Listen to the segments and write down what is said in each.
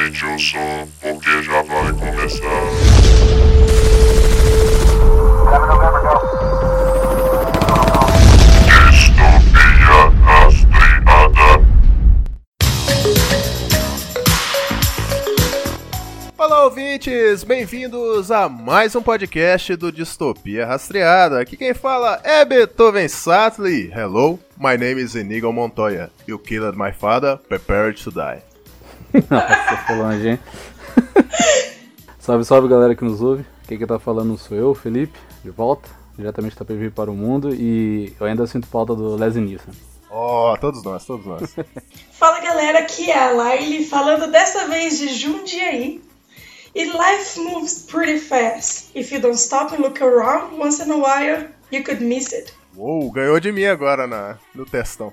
Aumente o som, porque já vai começar. Distopia rastreada. Ouvintes! Bem-vindos a mais um podcast do Distopia Rastreada. Aqui quem fala é Beethoven Sattler. Hello, my name is Inigo Montoya. You killed my father, prepare to die. Nossa, foi longe, hein? salve, salve galera que nos ouve. Quem que tá falando sou eu, Felipe, de volta, diretamente da PV para o mundo. E eu ainda sinto falta do Leslie Nielsen. Oh, todos nós, todos nós. Fala galera, aqui é a Laile falando dessa vez de Jundiaí. E life moves pretty fast. If you don't stop and look around once in a while, you could miss it. Uou, ganhou de mim agora na, no testão.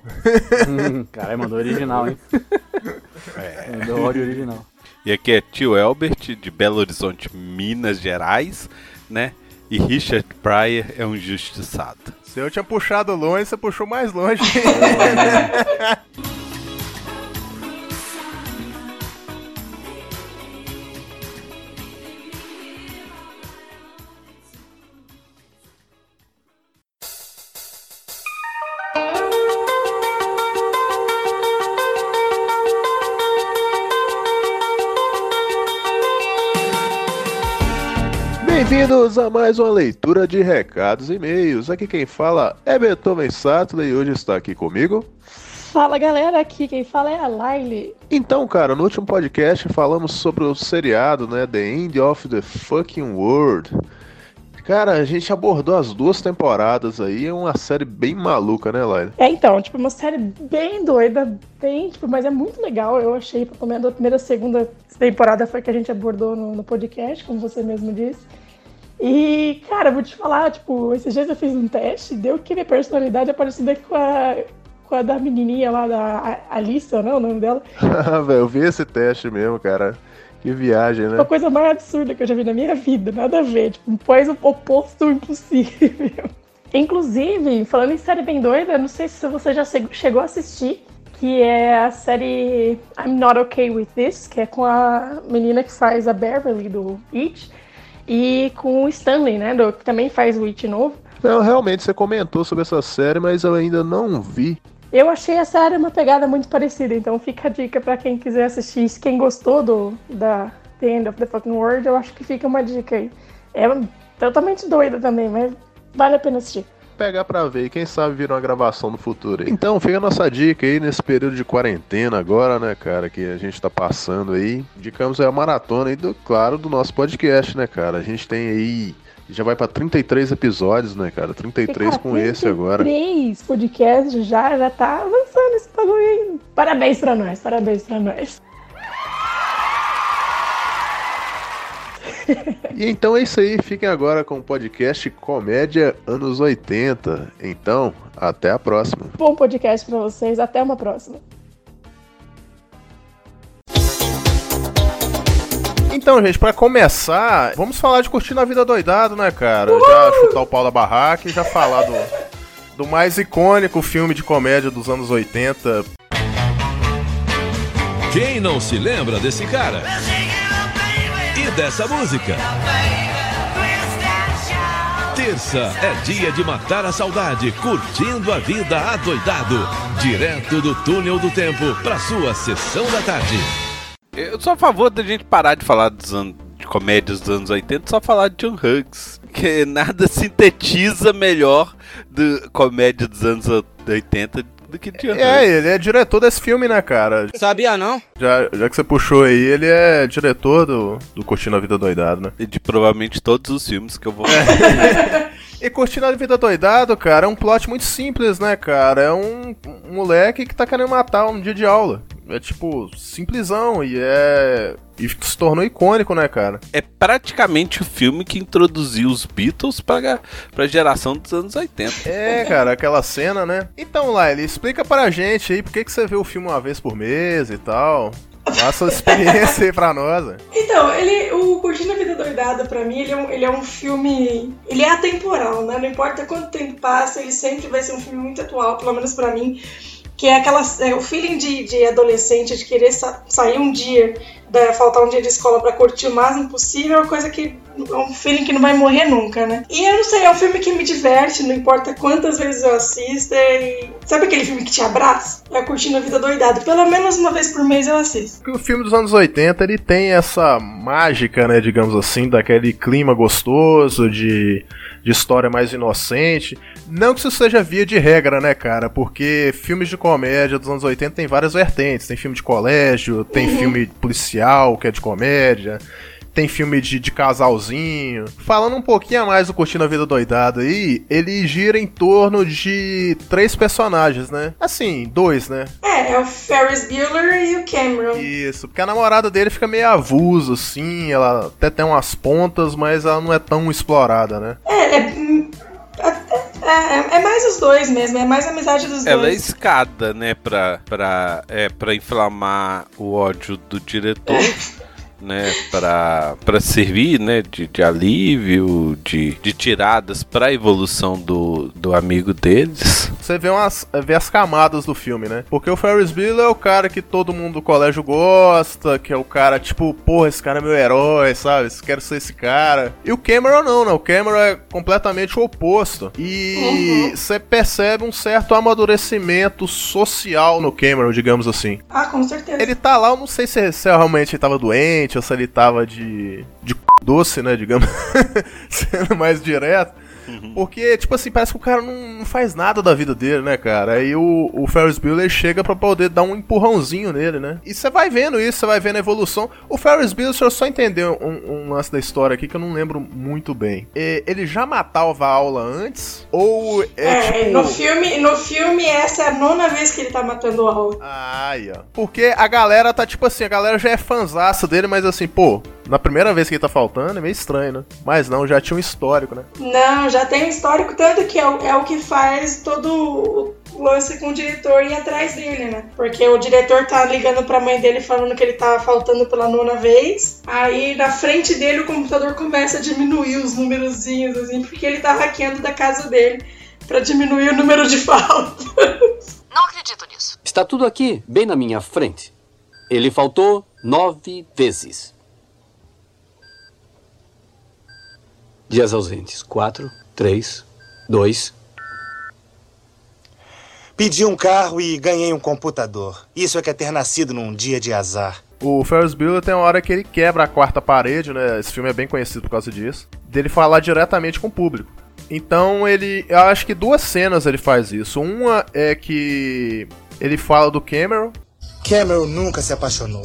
Caralho, mandou original, hein? Mandou áudio original. E aqui é tio Elbert, de Belo Horizonte, Minas Gerais, né? E Richard Pryor é um injustiçado. Se eu tinha puxado longe, você puxou mais longe. Bem-vindos a mais uma leitura de recados e e-mails. Aqui quem fala é Beethoven Sattler e hoje está aqui comigo. Fala galera, aqui quem fala é a Laile. Então, cara, no último podcast falamos sobre o seriado, né, The End of the Fucking World. Cara, a gente abordou as duas temporadas aí, é uma série bem maluca, né, Laila? É então, tipo, uma série bem doida, bem, tipo, mas é muito legal. Eu achei, pelo menos a primeira e segunda temporada foi que a gente abordou no, no podcast, como você mesmo disse. E, cara, vou te falar, tipo, esses dias eu fiz um teste, deu que minha personalidade é parecida com a, com a da menininha lá, da Alice, não é o nome dela? Velho, eu vi esse teste mesmo, cara. Que viagem, né? A coisa mais absurda que eu já vi na minha vida, nada a ver, tipo, um pós oposto impossível. Inclusive, falando em série bem doida, não sei se você já chegou a assistir, que é a série I'm Not Okay With This, que é com a menina que faz a Beverly do It, e com o Stanley, né, do, que também faz o It novo. Não, realmente, você comentou sobre essa série, mas eu ainda não vi. Eu achei a série uma pegada muito parecida, então fica a dica para quem quiser assistir. Quem gostou do da The End of the Fucking World, eu acho que fica uma dica aí. É totalmente doida também, mas vale a pena assistir. Pegar pra ver e quem sabe vira uma gravação no futuro aí. Então, fica a nossa dica aí nesse período de quarentena agora, né, cara, que a gente tá passando aí. Indicamos aí a maratona aí, do, claro, do nosso podcast, né, cara. A gente tem aí já vai pra 33 episódios, né, cara? 33 cara, com esse agora. 33 podcasts já, já tá avançando esse bagulho aí. Parabéns pra nós, parabéns pra nós. E então é isso aí, fiquem agora com o podcast Comédia Anos 80. Então, até a próxima. Bom podcast pra vocês, até uma próxima. Então, gente, pra começar, vamos falar de curtir a vida doidado, né, cara? Já chutar o pau da barraca e já falar do, do mais icônico filme de comédia dos anos 80. Quem não se lembra desse cara? Dessa música? Terça é dia de matar a saudade, curtindo a vida adoidado. Direto do túnel do tempo pra sua sessão da tarde. Eu sou a favor da gente parar de falar dos anos, de comédias dos anos 80 só falar de John Hughes. Que nada sintetiza melhor do comédia dos anos 80 do que É, Hughes. ele é diretor desse filme, né, cara? Sabia não? Já, já que você puxou aí, ele é diretor do, do Curtindo a Vida Doidado, né? E de provavelmente todos os filmes que eu vou E Curtindo a Vida Doidado, cara, é um plot muito simples, né, cara? É um, um moleque que tá querendo matar um dia de aula. É tipo, simplesão e é. E se tornou icônico, né, cara? É praticamente o filme que introduziu os Beatles pra, pra geração dos anos 80. É, cara, aquela cena, né? Então, Laila, explica pra gente aí por que, que você vê o filme uma vez por mês e tal. Passa a experiência aí pra nós. né? Então, ele, o Curtindo a Vida Doidada, pra mim, ele é, um, ele é um filme. Ele é atemporal, né? Não importa quanto tempo passa, ele sempre vai ser um filme muito atual, pelo menos pra mim. Que é aquela, é, o feeling de, de adolescente de querer sa sair um dia, da, faltar um dia de escola para curtir o máximo possível, é coisa que é um feeling que não vai morrer nunca, né? E eu não sei, é um filme que me diverte, não importa quantas vezes eu assisto. E... Sabe aquele filme que te abraça? É curtindo a vida doidado. Pelo menos uma vez por mês eu assisto. O filme dos anos 80 ele tem essa mágica, né, digamos assim, daquele clima gostoso de de história mais inocente. Não que isso seja via de regra, né, cara? Porque filmes de comédia dos anos 80 tem várias vertentes. Tem filme de colégio, tem Uhum. filme policial que é de comédia. Tem filme de, de casalzinho. Falando um pouquinho a mais do Curtindo a Vida Doidado aí, ele gira em torno de três personagens, né? Assim, dois, né? É, é o Ferris Bueller e o Cameron. Isso, porque a namorada dele fica meio avulsa, assim, ela até tem umas pontas, mas ela não é tão explorada, né? É, é, hum, é, é- é mais os dois mesmo, é mais a amizade dos Ela é dois. escada, né, pra, pra, é, pra inflamar o ódio do diretor, né, pra, pra servir, né, de, de alívio, de, de tiradas pra evolução do, do amigo deles. Você vê, umas, vê as camadas do filme, né? Porque o Ferris Bueller é o cara que todo mundo do colégio gosta, que é o cara, tipo, porra, esse cara é meu herói, sabe? Quero ser esse cara. E o Cameron não, né? O Cameron é completamente o oposto. E você percebe um certo amadurecimento social no Cameron, digamos assim. Ah, com certeza. Ele tá lá, eu não sei se, se realmente ele tava doente ou se ele tava de. de doce, né? Digamos. sendo mais direto. Porque, tipo assim, parece que o cara não, não faz nada da vida dele, né, cara? Aí o, o Ferris Bueller chega pra poder dar um empurrãozinho nele, né? E você vai vendo isso, você vai vendo a evolução. O Ferris Bueller, deixa eu só entender um, um lance da história aqui que eu não lembro muito bem. Ele já matava a aula antes? Ou é, É, tipo. no, filme, no filme, essa é a nona vez que ele tá matando o aula. Ai, ó. Porque a galera tá tipo assim, a galera já é fanzaça dele, mas assim, pô, na primeira vez que ele tá faltando é meio estranho, né? Mas não, já tinha um histórico, né? Não, já tem um histórico, tanto que é o, é o que faz todo o lance com o diretor ir atrás dele, né? Porque o diretor tá ligando pra mãe dele falando que ele tá faltando pela nona vez. Aí na frente dele o computador começa a diminuir os númerozinhos, assim, porque ele tá hackeando da casa dele pra diminuir o número de faltas. Não acredito nisso. Está tudo aqui, bem na minha frente. Ele faltou nove vezes. Dias ausentes: quatro, três, dois. Pedi um carro e ganhei um computador. Isso é que é ter nascido num dia de azar. O Ferris Bueller tem uma hora que ele quebra a quarta parede, né? Esse filme é bem conhecido por causa disso. Dele falar diretamente com o público. Então ele. Eu acho que duas cenas ele faz isso. Uma é que ele fala do Cameron. Cameron nunca se apaixonou.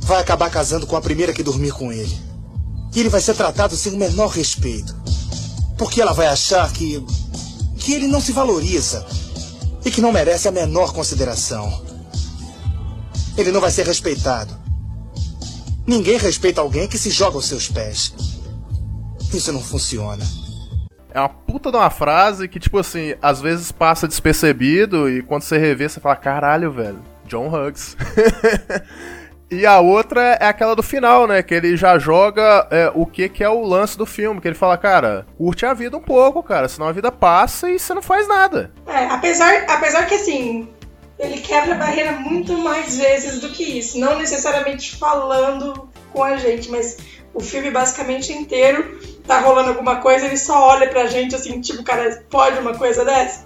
Vai acabar casando com a primeira que dormir com ele. E ele vai ser tratado sem o menor respeito. Porque ela vai achar que. que ele não se valoriza. E que não merece a menor consideração. Ele não vai ser respeitado. Ninguém respeita alguém que se joga aos seus pés. Isso não funciona. É uma puta de uma frase que, tipo assim, às vezes passa despercebido e quando você revê, você fala, caralho, velho, John Hughes. e a outra é aquela do final, né? Que ele já joga é, o que, que é o lance do filme. Que ele fala, cara, curte a vida um pouco, cara, senão a vida passa e você não faz nada. É, apesar, apesar que assim, ele quebra a barreira muito mais vezes do que isso. Não necessariamente falando com a gente, mas o filme basicamente inteiro tá rolando alguma coisa, ele só olha pra gente assim, tipo, cara, pode uma coisa dessa?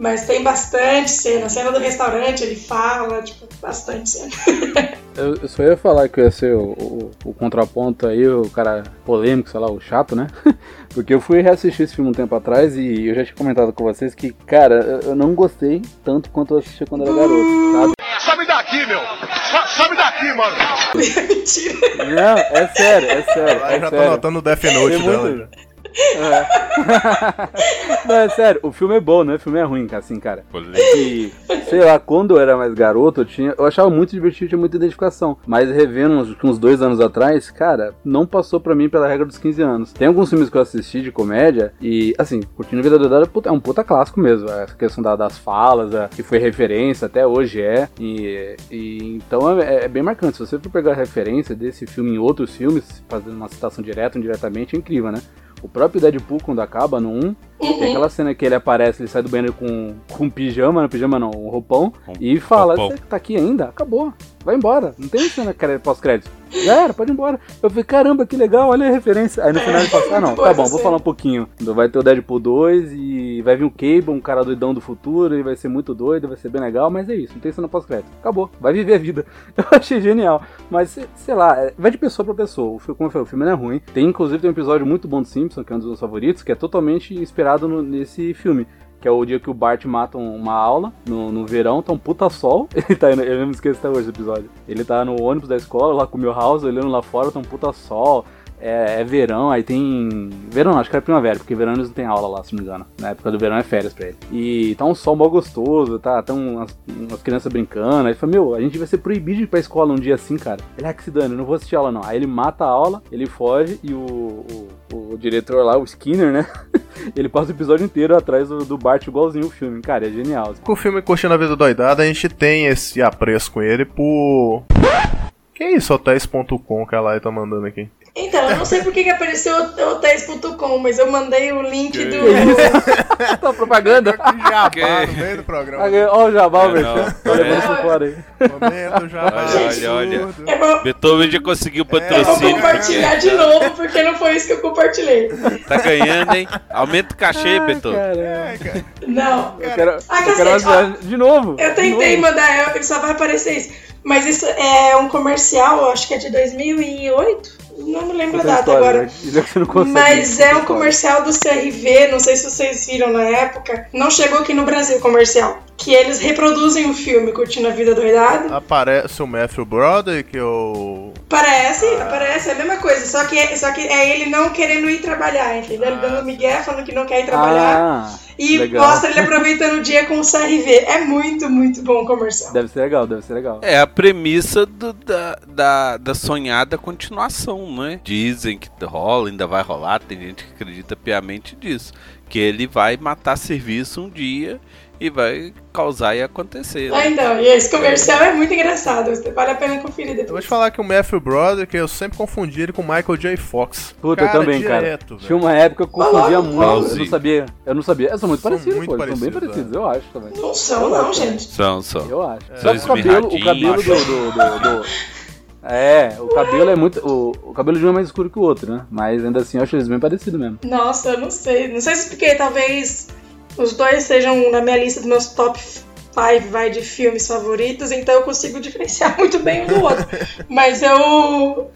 Mas tem bastante cena. A cena do restaurante, ele fala, tipo, bastante cena. Eu, eu só ia falar que eu ia ser o, o- o contraponto aí, o cara polêmico, sei lá, o chato, né? Porque eu fui reassistir esse filme um tempo atrás e eu já tinha comentado com vocês que, cara, eu- eu não gostei tanto quanto eu assisti quando era garoto, sabe? Sobe daqui, meu! Sobe daqui, mano! Mentira. Não, é sério, é sério. Aí É já tô sério. notando o Death Note dela. muito- já. É. Não, é sério, o filme é bom, né? O filme é ruim, assim, cara. E, sei lá, quando eu era mais garoto, eu, tinha, eu achava muito divertido, tinha muita identificação. Mas revendo uns, uns dois anos atrás, cara, não passou pra mim pela regra dos 15 anos. Tem alguns filmes que eu assisti de comédia e, assim, Curtindo a Vida Doidada é é um puta clássico mesmo. Essa questão da- das falas, a- que foi referência, até hoje é. E, e então é, é bem marcante. Se você for pegar a referência desse filme em outros filmes, fazendo uma citação direta ou indiretamente, é incrível, né? O próprio Deadpool, quando acaba no 1, Tem Uhum. aquela cena que ele aparece, ele sai do banheiro com, com um pijama, não pijama não, um roupão, e fala, roupão. você tá aqui ainda? Acabou. Vai embora. Não tem cena pós-crédito. Já era, pode ir embora. Eu falei, caramba, que legal, olha a referência. Aí no final ele fala, ah não, tá bom, vou falar um pouquinho. Vai ter o Deadpool 2 e vai vir o Cable, um cara doidão do futuro, e vai ser muito doido, vai ser bem legal, mas é isso, não tem cena pós-crédito. Acabou, vai viver a vida. Eu achei genial. Mas, sei- lá, é- vai de pessoa pra pessoa. O filme, como eu falei, o filme não é ruim. Tem, inclusive, tem um episódio muito bom do Simpson, que é um dos meus favoritos, que é totalmente inspirado no- nesse filme. Que é o dia que o Bart mata um- uma aula no, no verão, tá um puta sol. Ele tá indo, eu não me esqueço até hoje episódio. Ele tá no ônibus da escola, lá com o Milhouse, olhando lá fora, tá um puta sol. É, é verão, aí tem. Verão acho que era primavera, porque verão eles não tem aula lá, se não me engano. Na época do verão é férias pra ele. E tá um sol mó gostoso, tá? Tão umas, umas crianças brincando. Aí ele fala, meu, a gente vai ser proibido de ir pra escola um dia assim, cara. Ele é que se dane, eu não vou assistir aula não. Aí ele mata a aula, ele foge e o, o, o diretor lá, o Skinner, né? ele passa o episódio inteiro atrás do, do Bart igualzinho o filme. Cara, é genial. Com o filme Curtindo a Vida Doidada, a gente tem esse apreço com ele por. Que isso, hotéis.com que a Lai tá mandando aqui? Então, eu não sei por que, que apareceu o hotéis.com, mas eu mandei o link do. tá propaganda. Jabá no meio do programa. Ó o Jabal, É, velho. não. Tá levando isso fora aí. Momento jabá. Olha, olha, absurdo. Eu vou, Beethoven já conseguiu eu vou patrocínio. compartilhar de novo, porque não foi isso que eu compartilhei. Tá ganhando, hein? Aumenta o cachê, Beethoven. Caramba. Não. Eu quero, Ah, eu quero uma- de novo. Eu tentei novo. mandar, eu- só vai aparecer isso. Mas isso é um comercial, acho que é de 2008. Não me lembro a data história, agora. né? Mas é um comercial do CRV, não sei se vocês viram na época. Não chegou aqui no Brasil o comercial. Que eles reproduzem o filme Curtindo a Vida Doidado. Aparece o Matthew Brother, que eu. Parece, parece, é a mesma coisa. Só que, é- só que é ele não querendo ir trabalhar, entendeu? Ele dando migué, falando que não quer ir trabalhar. Ah, e legal. mostra ele aproveitando o dia com o CRV. É muito, muito bom o comercial. deve ser legal, deve ser legal. É a premissa do- da, da, da sonhada continuação, né? Dizem que rola, ainda vai rolar, tem gente que acredita piamente disso. Que ele vai matar serviço um dia e vai causar e acontecer. Ah, Né? então, e esse comercial é muito engraçado. Vale a pena conferir Eu vou depois. te falar que o Matthew Brother, que eu sempre confundi ele com o Michael J. Fox. Puta, eu também, cara. direto, Tinha velho. uma época que eu confundia Fala, muito. Eu igualzinho. não sabia. Eu não sabia. Eles são muito São parecidos, muito pô. São bem parecidos, parecidos, eu acho também. Não são, não, gente. São, são. Eu acho. São Só que o cabelo, o cabelo do, do, do- do- É, o cabelo é muito. O, o cabelo de um é mais escuro que o outro, né? Mas ainda assim eu acho eles bem parecidos mesmo. Nossa, não sei. Não sei se porque talvez os dois sejam na minha lista dos meus top 5 vai de filmes favoritos, então eu consigo diferenciar muito bem um do outro. Mas eu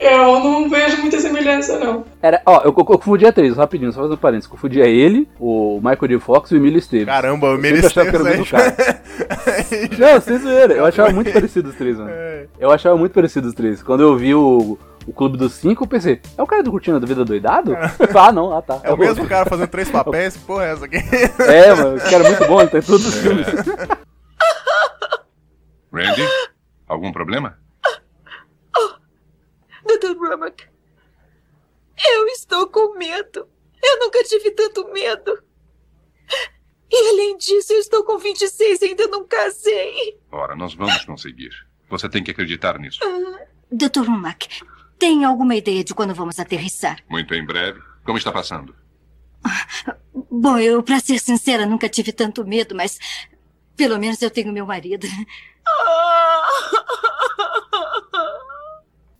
eu não vejo muita semelhança não. Era, ó, eu, eu confundia três, rapidinho, só fazendo parênteses. Confundia ele, o Michael J. Fox e o Emílio Esteves. Caramba, o Eu Emílio sempre achava que era o mesmo cara. Não, sem zoeira. Eu achava muito parecido os três, mano. É. Eu achava muito parecido os três. Quando eu vi o, o Clube dos Cinco, eu pensei, é o cara do Curtindo da Vida Doidado? ah, não, ah tá. É o mesmo cara fazendo três papéis? Que porra é essa aqui? É, mano, esse cara é muito bom, ele tá em todos os filmes. Randy, algum problema? Dr. Brumack, eu estou com medo. Eu nunca tive tanto medo. E além disso, eu estou com 26 e ainda não casei. Ora, nós vamos conseguir. Você tem que acreditar nisso. Dr. Rumack, tem alguma ideia de quando vamos aterrissar? Muito em breve. Como está passando? Bom, eu, pra ser sincera, nunca tive tanto medo, mas pelo menos eu tenho meu marido.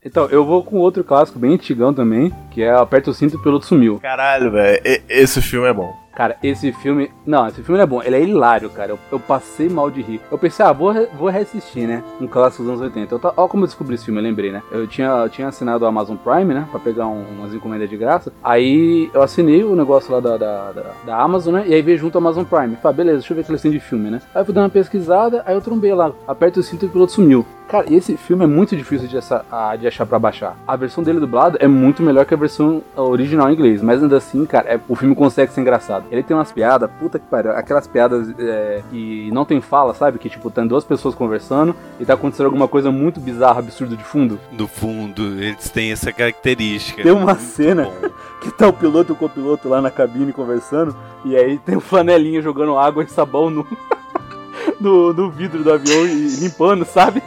Então, eu vou com outro clássico bem antigão também, que é Aperta o Cinto e o Piloto Sumiu. Caralho, velho. e- Esse filme é bom. Cara, esse filme. Não, esse filme não é bom. Ele é hilário, cara. Eu, eu passei mal de rir. Eu pensei, ah, vou, vou reassistir, né? Um clássico dos anos 80. Eu Ó, como eu descobri esse filme, eu lembrei, né? Eu tinha, eu tinha assinado o Amazon Prime, né? Pra pegar um- umas encomendas de graça. Aí eu assinei o negócio lá da, da, da, da Amazon, né? E aí veio junto ao Amazon Prime. Falei, beleza, deixa eu ver o que eles têm de filme, né? Aí eu fui dar uma pesquisada, aí eu trombei lá. Aperta o cinto e o piloto sumiu. Cara, esse filme é muito difícil de, essa- de achar pra baixar. A versão dele dublado é muito melhor que a versão original em inglês. Mas ainda assim, cara, é- o filme consegue ser engraçado. Ele tem umas piadas, puta que pariu. Aquelas piadas é, que não tem fala, sabe? Que tipo, tem duas pessoas conversando e tá acontecendo alguma coisa muito bizarra, absurda de fundo. No fundo, eles têm essa característica. Tem uma cena bom. que tá o piloto e o copiloto lá na cabine conversando. E aí tem o flanelinha jogando água e sabão no, no, no vidro do avião e limpando, sabe?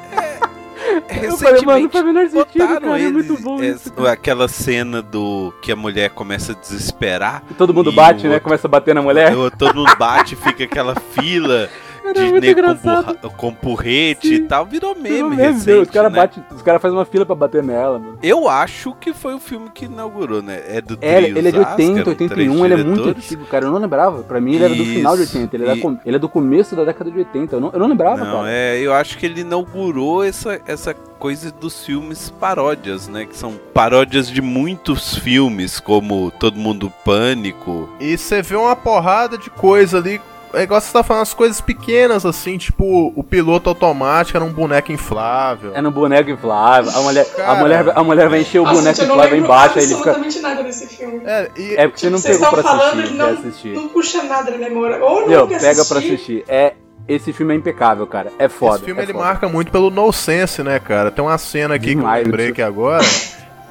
Recentemente falei, mano, faz menor sentido, cara, é eles- muito bom é, isso, cara. aquela cena do que a mulher começa a desesperar. E todo mundo bate, né? outro- Começa a bater na mulher. Todo mundo bate, fica aquela fila Cara, de é muito nego com, com porrete e tal. Virou meme Pelo menos, recente, Deus, os caras né? batem- os caras fazem uma fila pra bater nela, mano. Eu acho que foi o filme que inaugurou, né? É do É, trio ele é de Zasca, 80, eram 81, ele é muito antigo, cara. Eu não lembrava. Pra mim, ele era do final de Isso, 80. Ele, era e- com- ele é do começo da década de 80. Eu não, eu não lembrava, Não, cara. é, eu acho que ele inaugurou essa, essa coisa dos filmes paródias, né? Que são paródias de muitos filmes, como Todo Mundo Pânico. E você vê uma porrada de coisa ali. É igual você tá falando, as coisas pequenas assim, tipo, o piloto automático era um boneco inflável. É no boneco inflável. A mulher, a mulher, a mulher vai encher o Nossa, boneco não inflável lembro embaixo, aí ele fica. absolutamente nada desse filme. É, e É porque você não Vocês pegou pra estão falando, assistir, não, assistir. não puxa nada na memória. Ou não quer pega pra assistir. É, esse filme é impecável, cara. É foda. esse filme é ele foda. marca muito pelo nonsense, né, cara? Tem uma cena aqui Demais, que eu lembrei aqui agora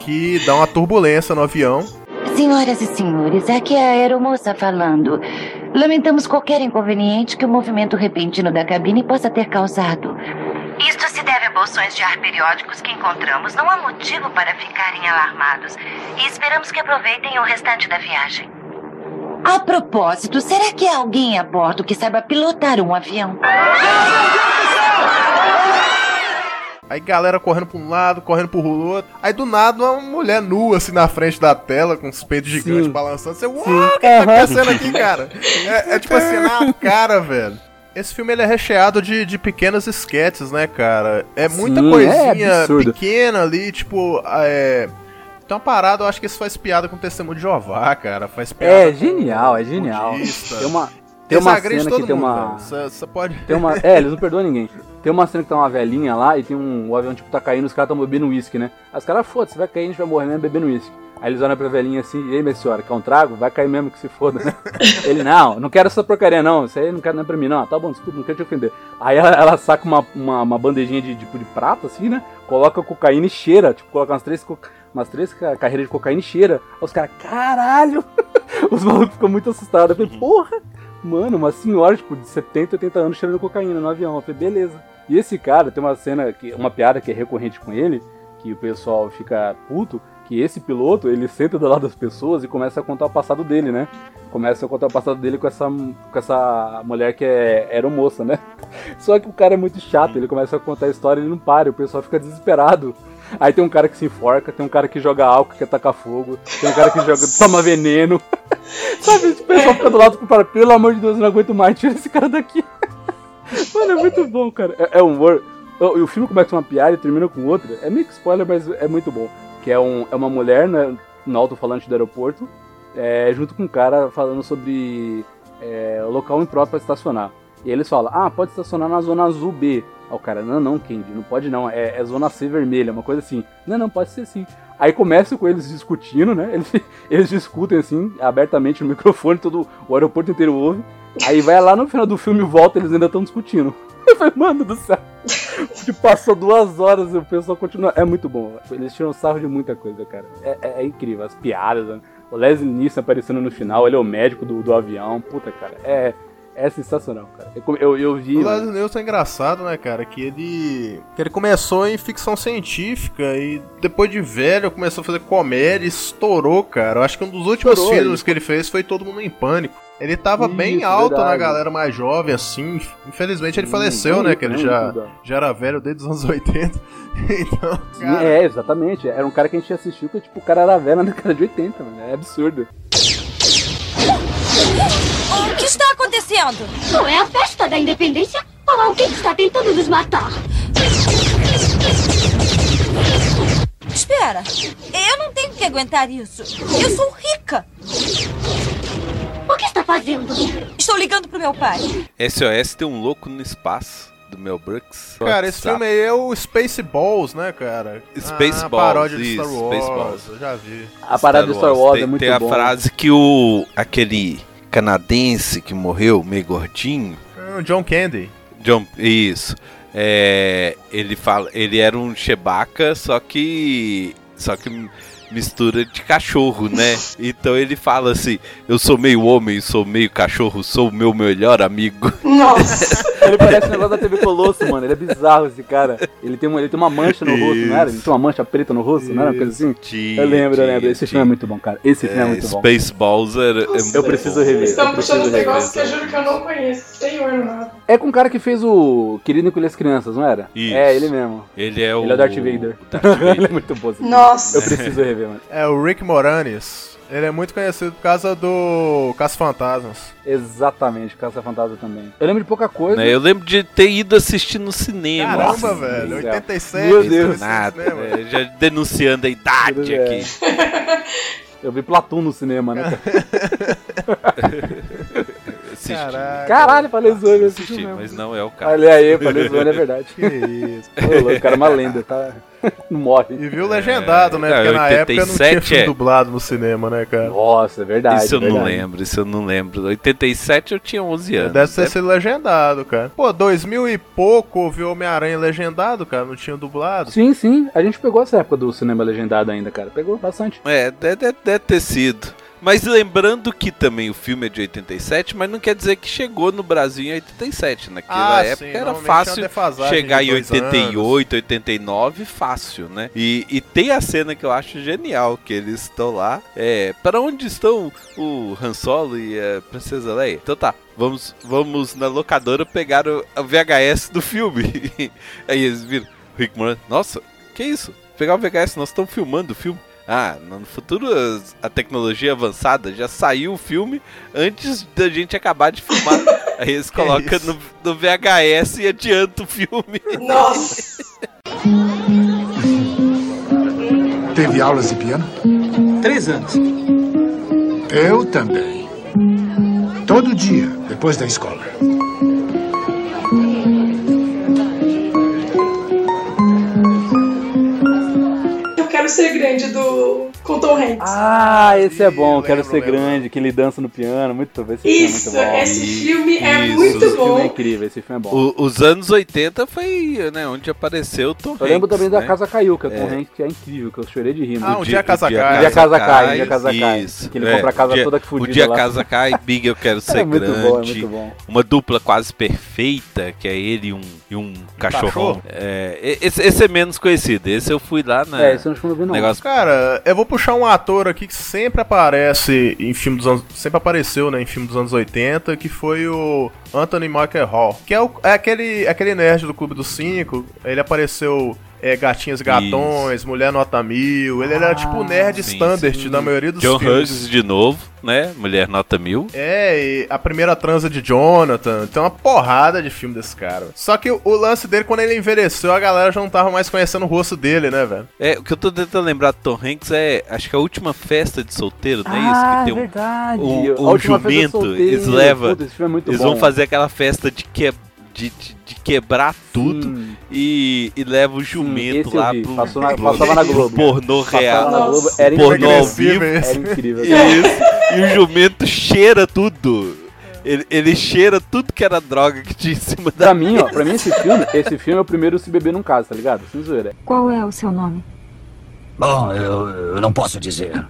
que dá uma turbulência no avião. Senhoras e senhores, aqui é a aeromoça falando. Lamentamos qualquer inconveniente que o movimento repentino da cabine possa ter causado. Isto se deve a bolsões de ar periódicos que encontramos. Não há motivo para ficarem alarmados. E esperamos que aproveitem o restante da viagem. A propósito, será que há alguém a bordo que saiba pilotar um avião? Aí galera correndo pra um lado, correndo pro outro. Aí do nada uma mulher nua assim na frente da tela, com os peitos gigantes balançando. Você, uau, o que tá acontecendo aqui, cara? É, é tipo assim, na cara, velho. Esse filme ele é recheado de, de pequenas esquetes, né, cara? É muita Sim, é coisinha absurdo. pequena ali, tipo, é. Tem uma parada, eu acho que isso faz piada com o testemunho de Jeová, cara. Faz piada É genial, é genial. budista. Tem uma, tem uma Desagrade cena que tem mundo, uma. Você você pode. Tem uma. É, eles não perdoam ninguém. Tem uma cena que tá uma velhinha lá e tem um. O avião tipo tá caindo, os caras tão bebendo uísque, né? Aí os caras, foda-se, vai cair, a gente vai morrer mesmo bebendo uísque. Aí eles olham pra velhinha assim, e aí, minha senhora, quer um trago? Vai cair mesmo que se foda, né? Ele, não, não quero essa porcaria, não. Isso aí não quero não é pra mim, não. Tá bom, desculpa, não quero te ofender. Aí ela, ela saca uma, uma, uma bandejinha de tipo de prata, assim, né? Coloca cocaína e cheira. Tipo, coloca umas três, umas três ca- carreiras de cocaína e cheira. Aí os caras, caralho! Os malucos ficam muito assustados. Eu falei, porra! Mano, uma senhora, tipo, de 70, 80 anos cheirando cocaína no avião. Eu falei, beleza. E esse cara tem uma cena, que, uma piada que é recorrente com ele, que o pessoal fica puto, que esse piloto, ele senta do lado das pessoas e começa a contar o passado dele, né? Começa a contar o passado dele com essa, com essa mulher que é aeromoça, né? Só que o cara é muito chato, ele começa a contar a história e ele não para, o pessoal fica desesperado. Aí tem um cara que se enforca, tem um cara que joga álcool, que ataca fogo, tem um cara que joga, toma veneno. Sabe, o pessoal fica do lado e fala, pelo amor de Deus, eu não aguento mais, tira esse cara daqui. Mano, é muito bom, cara. É, é humor. O, o filme começa com uma piada e termina com outra. É meio que spoiler, mas é muito bom. Que é, um, é uma mulher né, no alto-falante do aeroporto, é, junto com um cara falando sobre é, local impróprio para estacionar. E eles falam, ah, pode estacionar na zona azul B. Aí o cara, não, não, Candy, não pode não, é, é zona C vermelha, uma coisa assim. Não, não, pode ser sim. Aí começa com eles discutindo, né? Eles, eles discutem assim, abertamente no microfone, todo o aeroporto inteiro ouve. Aí vai lá no final do filme volta, eles ainda estão discutindo. Eu falei, mano do céu. Tipo, passou duas horas e o pessoal continua. É muito bom. Eles tiram sarro de muita coisa, cara. É, é- é incrível. As piadas, né? O Leslie Nielsen aparecendo no final, ele é o médico do, do avião. Puta, cara. É, é sensacional, cara. Eu, eu, eu vi. O mano, Leslie Nielsen é engraçado, né, cara? Que ele. Que ele começou em ficção científica e depois de velho começou a fazer comédia e estourou, cara. Eu acho que um dos últimos Estourou, filmes ele- que ele fez foi Todo Mundo em Pânico. Ele tava Isso, bem alto na verdade. galera mais jovem, assim. Infelizmente ele Sim, faleceu, bem né? Que ele rico, já, né? já era velho desde os anos 80. Então, cara, é, exatamente. Era um cara que a gente assistiu que, tipo, o cara era velho na década de 80, mano. É absurdo. O que está acontecendo? Não é a festa da independência? Ou alguém está tentando nos matar? Espera, eu não tenho que aguentar isso. Eu sou rica. O que está fazendo? Estou ligando pro meu pai. SOS tem um louco no espaço, do Mel Brooks. cara, esse filme aí é o Spaceballs, né, cara? Spaceballs, ah, paródia de Star Wars. Eu já vi. A parada de Star Wars tem, é muito Tem a bom. frase que o... aquele canadense que morreu, meio gordinho... Ah, John Candy. John, isso. É, ele fala, ele era um Chewbacca, só que só que mistura de cachorro, né? Então ele fala assim: eu sou meio homem, sou meio cachorro, sou o meu melhor amigo. Nossa! Ele parece um negócio da TV Colosso, mano. Ele é bizarro esse cara. Ele tem uma, ele tem uma mancha no rosto, não era? Ele tem uma mancha preta no rosto, não era? Uma coisa assim? Tinha, Eu lembro, eu lembro. tinha, Esse filme é muito bom, cara. Esse filme é, muito bom. Spaceballs era. Nossa, Eu preciso rever. Vocês estão eu puxando uns rever. negócios que eu juro que eu não conheço. Senhor, nada. É com o cara que fez o Querido Encolher as Crianças, não era? Isso. É, ele mesmo. Ele é o. Ele é o Darth Vader. Darth Vader. ele é muito bom. Nossa. Eu preciso rever, mano. É o Rick Moranis. Ele é muito conhecido por causa do Caça Fantasmas. Exatamente, Caça Fantasma também. Eu lembro de pouca coisa. Né, Eu lembro de ter ido assistir no cinema. Caramba, Nossa, velho. Deus. 87. Meu Deus. Nada, né, já denunciando a idade É. aqui. Eu vi Platum no cinema, né? cara? Assisti. Caraca. Caralho, falei zoando esse Assisti, filme. mas não é o caso. Olha aí, falei zoando, é verdade. Que isso. Ô, louco, o cara é uma lenda, tá? Não morre. E viu legendado, né? É, Porque na época não tinha 87 filme é. dublado no cinema, né, cara? Nossa, é verdade. Isso eu é não verdade. lembro, isso eu não lembro. 87 eu tinha 11 anos. Deve ter né? sido legendado, cara. Pô, 2000 e pouco viu Homem-Aranha legendado, cara. Não tinha dublado. Sim, sim. A gente pegou essa época do cinema legendado ainda, cara. Pegou bastante. É, deve, deve- deve ter sido. Mas lembrando que também o filme é de 87, mas não quer dizer que chegou no Brasil em 87. Naquela Ah, época sim, era uma fácil chegar em dois 88, 89, fácil, né? E, e tem a cena que eu acho genial, que eles estão lá. É, para onde estão o Han Solo e a Princesa Leia? Então tá, vamos, vamos na locadora pegar o VHS do filme. Aí eles viram, Rick Moran, nossa, que isso? Pegar o VHS, nós estamos filmando o filme. Ah, no futuro a tecnologia avançada já saiu o filme antes da gente acabar de filmar. Aí eles colocam no, no VHS e adianta o filme. Nossa! Teve aulas de piano? Três anos. Eu também. Todo dia, depois da escola. Eu quero ser grande do. Com Tom Hanks. Ah, esse é bom. Quero lembro, ser lembro. grande, que ele dança no piano. Muito bom. Esse Isso, filme é muito bom. esse filme é Isso, muito Esse filme é bom. incrível, esse filme é bom. O- os anos 80 foi né, onde apareceu o Tom Eu lembro Hanks, também da né? Casa Caiu, que é com É. o Hanks, que é incrível, que eu chorei de rir. Ah, um dia a casa o cai. Um dia a casa cai, um dia a casa cai. Isso. Que ele compra a casa o dia, toda fudida O dia a lá. casa cai, Big eu quero ser É muito grande. bom, é muito bom. Uma dupla quase perfeita, que é ele e um, e um cachorro? É, esse, esse é menos conhecido. Esse eu fui lá na. É, esse eu que eu não vi não. negócio Cara, eu vou puxar um ator aqui que sempre aparece em filme dos anos. Sempre apareceu, né, em filme dos anos 80, que foi o Anthony Michael Hall. Que é, o- é aquele, aquele nerd do Clube dos Cinco. Ele apareceu. É, Gatinhas Gatões, Mulher Nota Mil. Ele era tipo o nerd Ah, Sim, standard sim. da maioria dos John filmes. Hughes de novo, né? Mulher Nota Mil. É, e a primeira transa de Jonathan. Tem uma porrada de filme desse cara. Só que o, o lance dele, quando ele envelheceu, a galera já não tava mais conhecendo o rosto dele, né, velho? É, o que eu tô tentando lembrar do Tom Hanks é, acho que a última festa de solteiro, não é isso? Ah, Que tem um, verdade. um, um jumento, eles levam, Puta, esse filme é muito eles bom. vão fazer aquela festa de, que, de, de, de quebrar tudo Sim. e, e leva o jumento eu lá pro, Passou na- pro- passava na Globo. pornô Passava real. na Globo, era pornô ao vivo. Era incrível. Isso. E o jumento cheira tudo. Ele, ele cheira tudo que era droga que tinha em cima da Pra mim, ó, pra mim esse filme, esse filme é o primeiro se beber num caso, tá ligado? Sem zoeira. Qual é o seu nome? Bom, eu, eu não posso dizer.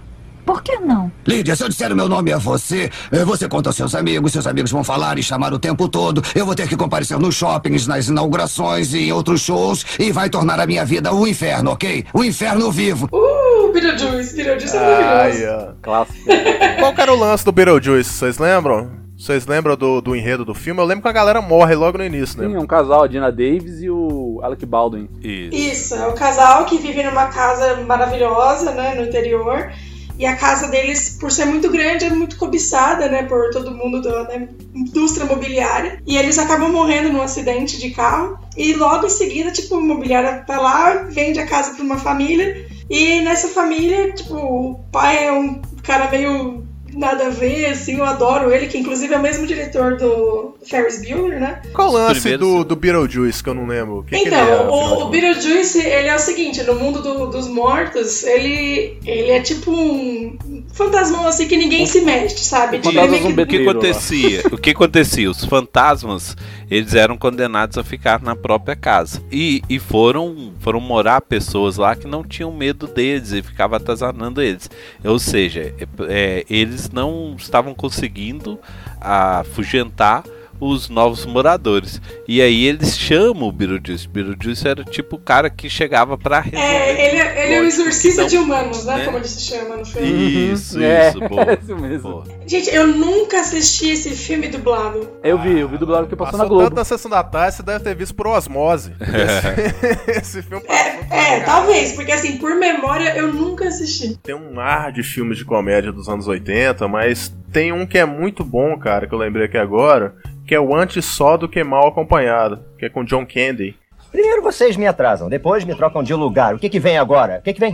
Por que não? Lídia, se eu disser o meu nome a você, eh, você conta aos seus amigos, seus amigos vão falar e chamar o tempo todo. Eu vou ter que comparecer nos shoppings, nas inaugurações e em outros shows e vai tornar a minha vida um inferno, ok? Um inferno vivo. Uh, Beetlejuice, Beetlejuice é maravilhoso. Ai, ó. Clássico. Qual que era o lance do Beetlejuice, vocês lembram? Vocês lembram do, do enredo do filme? Eu lembro que a galera morre logo no início, né? Sim, é um casal, a Dina Davis e o Alec Baldwin. Isso. Isso, é o casal que vive numa casa maravilhosa, né, no interior. E a casa deles, por ser muito grande, é muito cobiçada, né, por todo mundo da, da indústria imobiliária. E eles acabam morrendo num acidente de carro. E logo em seguida, tipo, a imobiliária tá lá, vende a casa pra uma família. E nessa família, tipo, o pai é um cara meio nada a ver, assim, eu adoro ele, que inclusive é o mesmo diretor do Ferris Bueller, né? Qual o lance do, do Beetlejuice, que eu não lembro? O que que então, ele é, o, o? Beetlejuice, ele é o seguinte, no mundo do- dos mortos, ele, ele é tipo um fantasmão assim que ninguém se mexe, sabe? Tipo, ele meio que- O que acontecia? O que acontecia? Os fantasmas, eles eram condenados a ficar na própria casa. E, e foram, foram morar pessoas lá que não tinham medo deles e ficavam atazanando eles. Ou seja, é, é, eles não estavam conseguindo afugentar os novos moradores. E aí eles chamam o Beetlejuice. Beetlejuice era tipo o cara que chegava pra resolver. É, ele, é- ele é o exorcista não, de humanos, né? né? Como ele se chama no filme. Isso, É, isso, boa. isso mesmo. Gente, eu nunca assisti esse filme dublado. Eu vi, eu vi dublado que passou na Passou Globo. tanto na sessão da tarde, você deve ter visto por osmose. Esse, esse filme É, talvez, porque assim, por memória eu nunca assisti. tem um ar de filmes de comédia dos anos 80, mas tem um que é muito bom, cara, que eu lembrei aqui agora, que é o Antes Só do Que Mal Acompanhado, que é com John Candy. Primeiro vocês me atrasam, depois me trocam de lugar. O que, que vem agora? O que, que vem?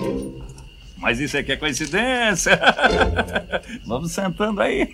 Mas isso aqui é coincidência. Vamos sentando aí.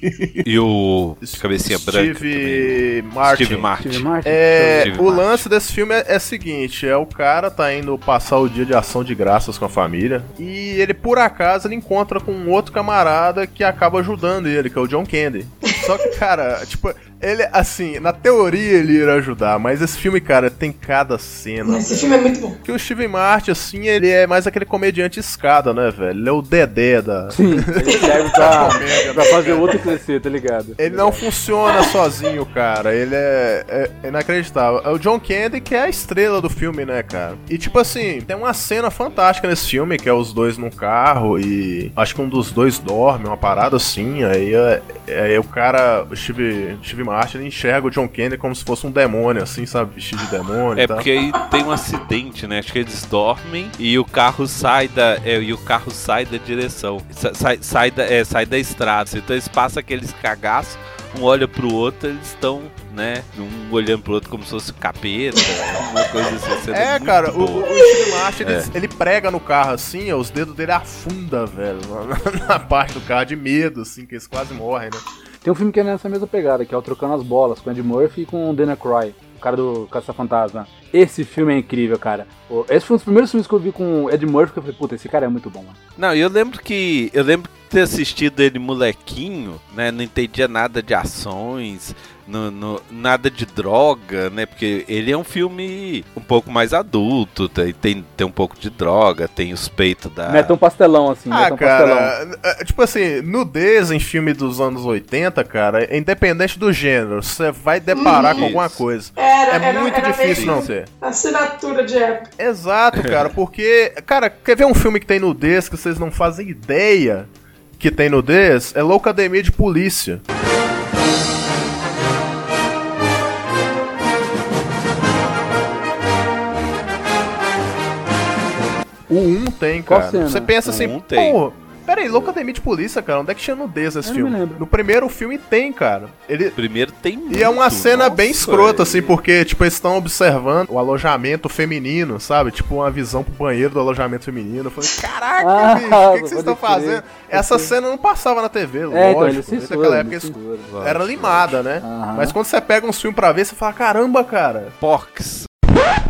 E o cabecinha branca Steve também. Martin. Steve Martin. Steve Martin. É, Steve o Martin. lance desse filme é, é o seguinte, é o cara tá indo passar o dia de ação de graças com a família e ele por acaso ele encontra com um outro camarada que acaba ajudando ele, que é o John Candy. Só que, cara, tipo, ele assim, na teoria ele ia ajudar, mas esse filme, cara, tem cada cena. Esse filme é muito bom. Que o Steve Martin, assim, ele é mais aquele comediante escada, né, velho? Ele é o Dedé da. Sim, ele serve pra, pra fazer outro crescer, tá ligado? Ele não funciona sozinho, cara. Ele é, é inacreditável. É o John Candy que é a estrela do filme, né, cara? E tipo assim, tem uma cena fantástica nesse filme, que é os dois num carro e acho que um dos dois dorme, uma parada assim. Aí, é- aí o cara, o Steve, Steve Martin, ele enxerga o John Candy como se fosse um demônio, assim, sabe? Vestido de demônio É porque aí tem um acidente, né? Acho que eles dormem e o carro sai da, é, e o carro sai da direção, Sa- sai, sai, da, é, sai da estrada. Então eles passam aqueles cagaços, um olha pro outro, eles estão, né? Um olhando pro outro como se fosse capeta, uma coisa assim. É, cara, o, boa. o Steve Martin, ele, É. ele prega no carro assim, ó, os dedos dele afunda, velho, na, na parte do carro de medo, assim, que eles quase morrem, né? Tem um filme que é nessa mesma pegada, que é o Trocando as Bolas, com Ed Murphy e com o Dana Cry, o cara do Caça-Fantasma. Esse filme é incrível, cara. Esse foi um dos primeiros filmes que eu vi com o Ed Murphy, que eu falei, puta, esse cara é muito bom, mano. Não, eu lembro que. Eu lembro ter assistido ele molequinho, né? Não entendia nada de ações, no, no- nada de droga, né? Porque ele é um filme um pouco mais adulto, tem, tem, tem um pouco de droga, tem os peitos da. Meta um pastelão, assim, Ah, meta um pastelão. cara, é, tipo assim, nudez em filme dos anos 80, cara, é independente do gênero, você vai deparar Uhum. com alguma coisa. Era, é era- muito era difícil não ser. Assinatura de época. Exato, cara, porque, cara, quer ver um filme que tem nudez que vocês não fazem ideia que tem nudez? É Loucademia de Polícia. O 1 tem, Qual cara. Você pensa O assim, um tem. Pô, peraí, Loucademia de Polícia, cara, onde é que tinha nudez nesse Eu não me filme? lembro. No primeiro filme tem, cara. Ele, Primeiro tem e é uma muito, cena bem nossa, escrota, é. assim, porque, tipo, eles estão observando o alojamento feminino, sabe? Tipo, uma visão pro banheiro do alojamento feminino. Eu falei, caraca, Ah, bicho, o que, que vocês estão crer. fazendo? Essa cena não passava na TV, É, lógico. então, ele censura, aquela ele época censura. era limada, né? Aham. Mas quando você pega uns filmes pra ver, você fala, caramba, cara. Porcs.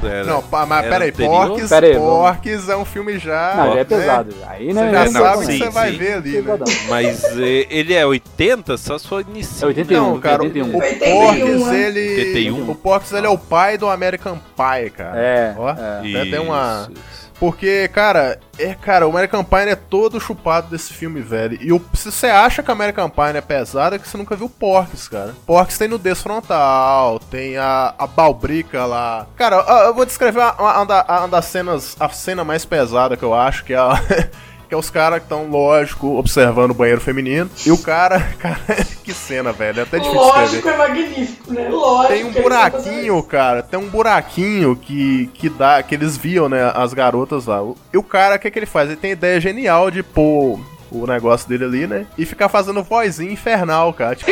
Era- Não, pa- mas era peraí? Porques, Pera. Porques é um filme já... Não, já é né? pesado. Aí, né? Você já É, não, sabe sim, que você vai sim. ver ali, né? Mas eh, ele é 80, só se for início. É 81, Não, cara, o, 81. o 81, Porques, né? ele. 81. O Porques, ele é o pai do American Pie, cara. É, Ó, é. até tem uma. Isso. Porque, cara, é, cara, o American Pie é todo chupado desse filme, velho. E se você acha que o American Pie é pesado, é que você nunca viu Porques, cara. Porques tem nudez frontal, tem a, a balbrica lá. Cara, eu, eu vou descrever uma, uma uma das cenas, a cena mais pesada que eu acho, que é a. Que é os caras que estão, lógico, observando o banheiro feminino. E o cara. Cara, que cena, velho. É até difícil Lógico, é magnífico, né? Lógico. Tem um fazendo buraquinho, cara. Tem um buraquinho que, que dá. Que eles viam, né? As garotas lá. E o cara, o que, que ele faz? Ele tem ideia genial de pôr o negócio dele ali, né? E ficar fazendo vozinha infernal, cara. Tipo,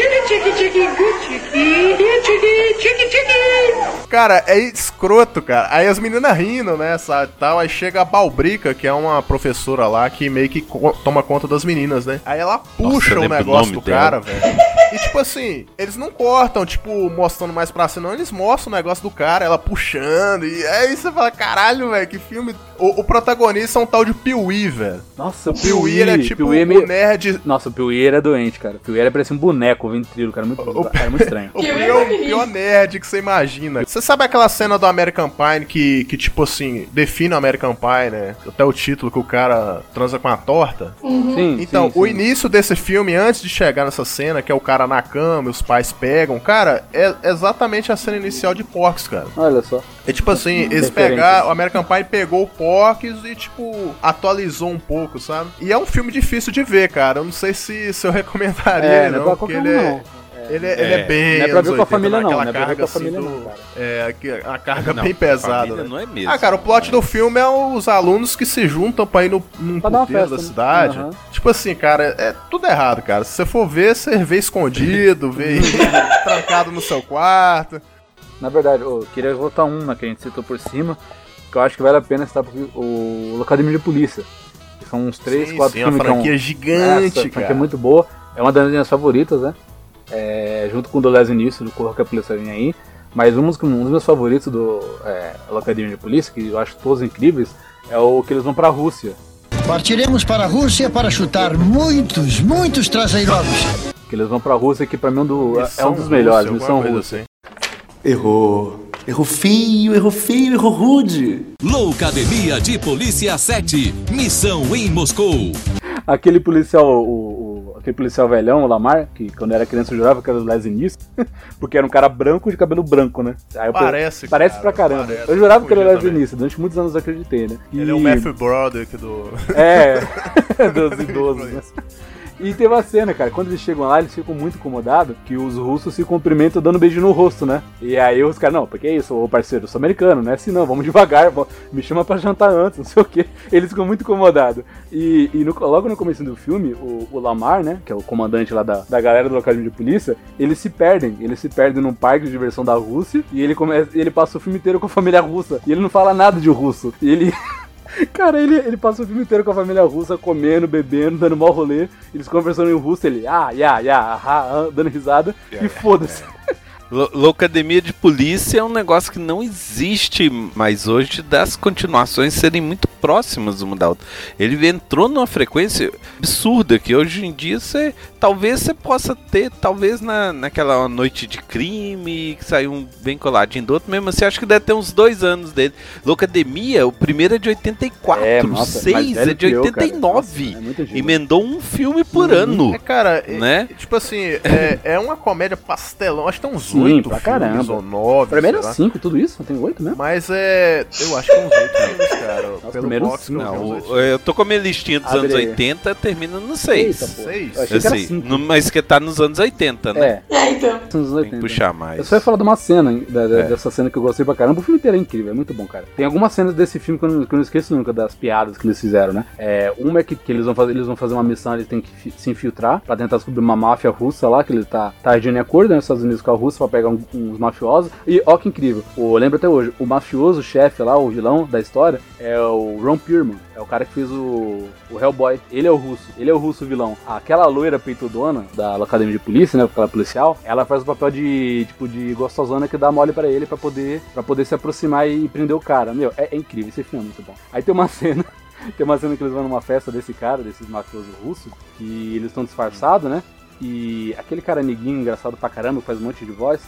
cara, é escroto, cara. Aí as meninas rindo, né, sabe, tal. Aí chega a Balbrica, que é uma professora lá, que meio que co- toma conta das meninas, né? Aí ela puxa eu o negócio do dela. cara, velho. E tipo assim, eles não cortam, tipo, mostrando mais pra cima, não. Eles mostram o negócio do cara, ela puxando. E aí você fala, caralho, velho, que filme... O, o protagonista é um tal de Piuí, velho. Nossa, o Piuí, ele é tipo Piuí é o meio- nerd... Nossa, o Piuí era doente, cara. O Piuí era parecia um boneco, ventrilo, cara. Muito, cara, muito estranho. O pior, é o pior nerd que você imagina. Você sabe aquela cena do American Pie que, que, tipo assim, define o American Pie, né? Até o título que o cara transa com a torta? Uhum. Sim, Então, sim, o sim. início desse filme, antes de chegar nessa cena, que é o cara na cama e os pais pegam, cara, é exatamente a cena inicial de Porks, cara. Olha só. É tipo assim, eles Referências. pegaram, o American Pie pegou o Porks e, tipo, atualizou um pouco, sabe? E é um filme difícil de ver, cara. Eu não sei se, se eu recomendaria É, ele, não é não, porque ele é. não. Ele é, ele é bem. Não é pra ver com a 80, família, não. naquela Não é pra ver carga, com a assim, família, do- não, cara. É, a carga Não, bem pesada. né? não é mesmo, Ah, cara, o plot do filme é os alunos que se juntam pra ir no, num Pra da né? cidade. Aham. Tipo assim, cara, é tudo errado, cara. Se você for ver, você vê escondido, vê trancado no seu quarto. Na verdade, eu queria voltar um na que a gente citou por cima, que eu acho que vale a pena citar porque o Locademia de Polícia. Que são uns 3, Sim, 4 sim, uma filmes que é um- franquia gigante, Essa franquia cara. é muito boa. É uma das minhas favoritas, né? É, junto com o do Les Início, do Corra que a Polícia Vem Aí. Mas um dos, um dos meus favoritos do é, Locademia de Polícia, que eu acho todos incríveis, é o que eles vão pra Rússia. Partiremos para a Rússia para chutar muitos, muitos traseirovos. Que eles vão pra Rússia, que pra mim é um, do- é um dos melhores, Rússia, Missão Rússia. Errou. Errou feio, errou feio, errou rude. Loucademia de Polícia 7. Missão em Moscou. Aquele policial, o, o- aquele policial velhão, o Lamar, que quando era criança eu jurava que era o Les Início, porque era um cara branco de cabelo branco, né? Aí eu- Parece, Parece cara, pra caramba. parece. eu jurava que era o Confundia Les também. Início, durante muitos anos eu acreditei, né? Ele é o E- Matthew Broderick do. É, dos idosos, né? E tem uma cena, cara, quando eles chegam lá, eles ficam muito incomodados que os russos se cumprimentam dando beijo no rosto, né? E aí os caras, não, porque é isso, ô parceiro, eu sou americano, não é assim não, vamos devagar, me chama pra jantar antes, não sei o quê. Eles ficam muito incomodados. E, e no- logo no começo do filme, o, o Lamar, né, que é o comandante lá da, da galera do localismo de polícia, eles se perdem, eles se perdem num parque de diversão da Rússia e ele, ele passa o filme inteiro com a família russa. E ele não fala nada de russo. E ele. Cara, ele, ele passa o filme inteiro com a família russa, comendo, bebendo, dando mau rolê. Eles conversando em russo, ele, ah, ya, ya, ah, ah, dando risada. e foda-se. Lo- Loucademia de Polícia é um negócio que não existe mais hoje das continuações serem muito próximas uma da outra. Ele entrou numa frequência absurda que hoje em dia você talvez você possa ter, talvez na, naquela noite de crime que saiu um bem coladinho do outro, mesmo assim acho que deve ter uns dois anos dele. Loucademia, o primeiro é de 84, É, o nossa, mais 6 velho é de que eu, cara. 89. é. Emendou um filme por ano. É, cara, é- né? tipo assim, é, é uma comédia pastelão, acho que tem uns Sim, oito pra caramba. ou nove. Primeiro cinco, tudo isso? Tem oito mesmo? Mas é. Eu acho que é uns oito filmes, cara. Pelo primeiro box, eu uns Não, o- eu tô com a minha listinha dos Abre anos aí. 80, termina no 6. Eita, pô. Seis? Eu achei que era Assim, cinco. No- mas que tá nos anos 80, né? É. É, então. São os Tem 80. que puxar mais. Eu só ia falar de uma cena, hein, da- da- É. dessa cena que eu gostei pra caramba. O filme inteiro é incrível, é muito bom, cara. Tem algumas cenas desse filme que eu não, que eu não esqueço nunca, das piadas que eles fizeram, né? É, uma é que, que eles, vão fazer, eles vão fazer uma missão, eles têm que se infiltrar pra tentar descobrir uma máfia russa lá, que ele tá, tá agindo em acordo né, nos Estados Unidos com a Rússia pra pegar um- uns mafiosos. E ó que incrível, o, eu lembro até hoje, o mafioso chefe lá, o vilão da história, é o Ron Perlman. É o cara que fez o, o Hellboy. Ele é o russo. Ele é o russo vilão. Aquela loira peitudona da academia de polícia, né? Aquela policial, ela faz o papel de, tipo, de gostosona que dá mole pra ele pra poder, pra poder se aproximar e prender o cara. Meu, é, é incrível. Esse filme é muito bom. Aí tem uma cena. Tem uma cena que eles vão numa festa desse cara, desses mafiosos russos, e eles estão disfarçados, né? E aquele cara neguinho, engraçado pra caramba, que faz um monte de voz,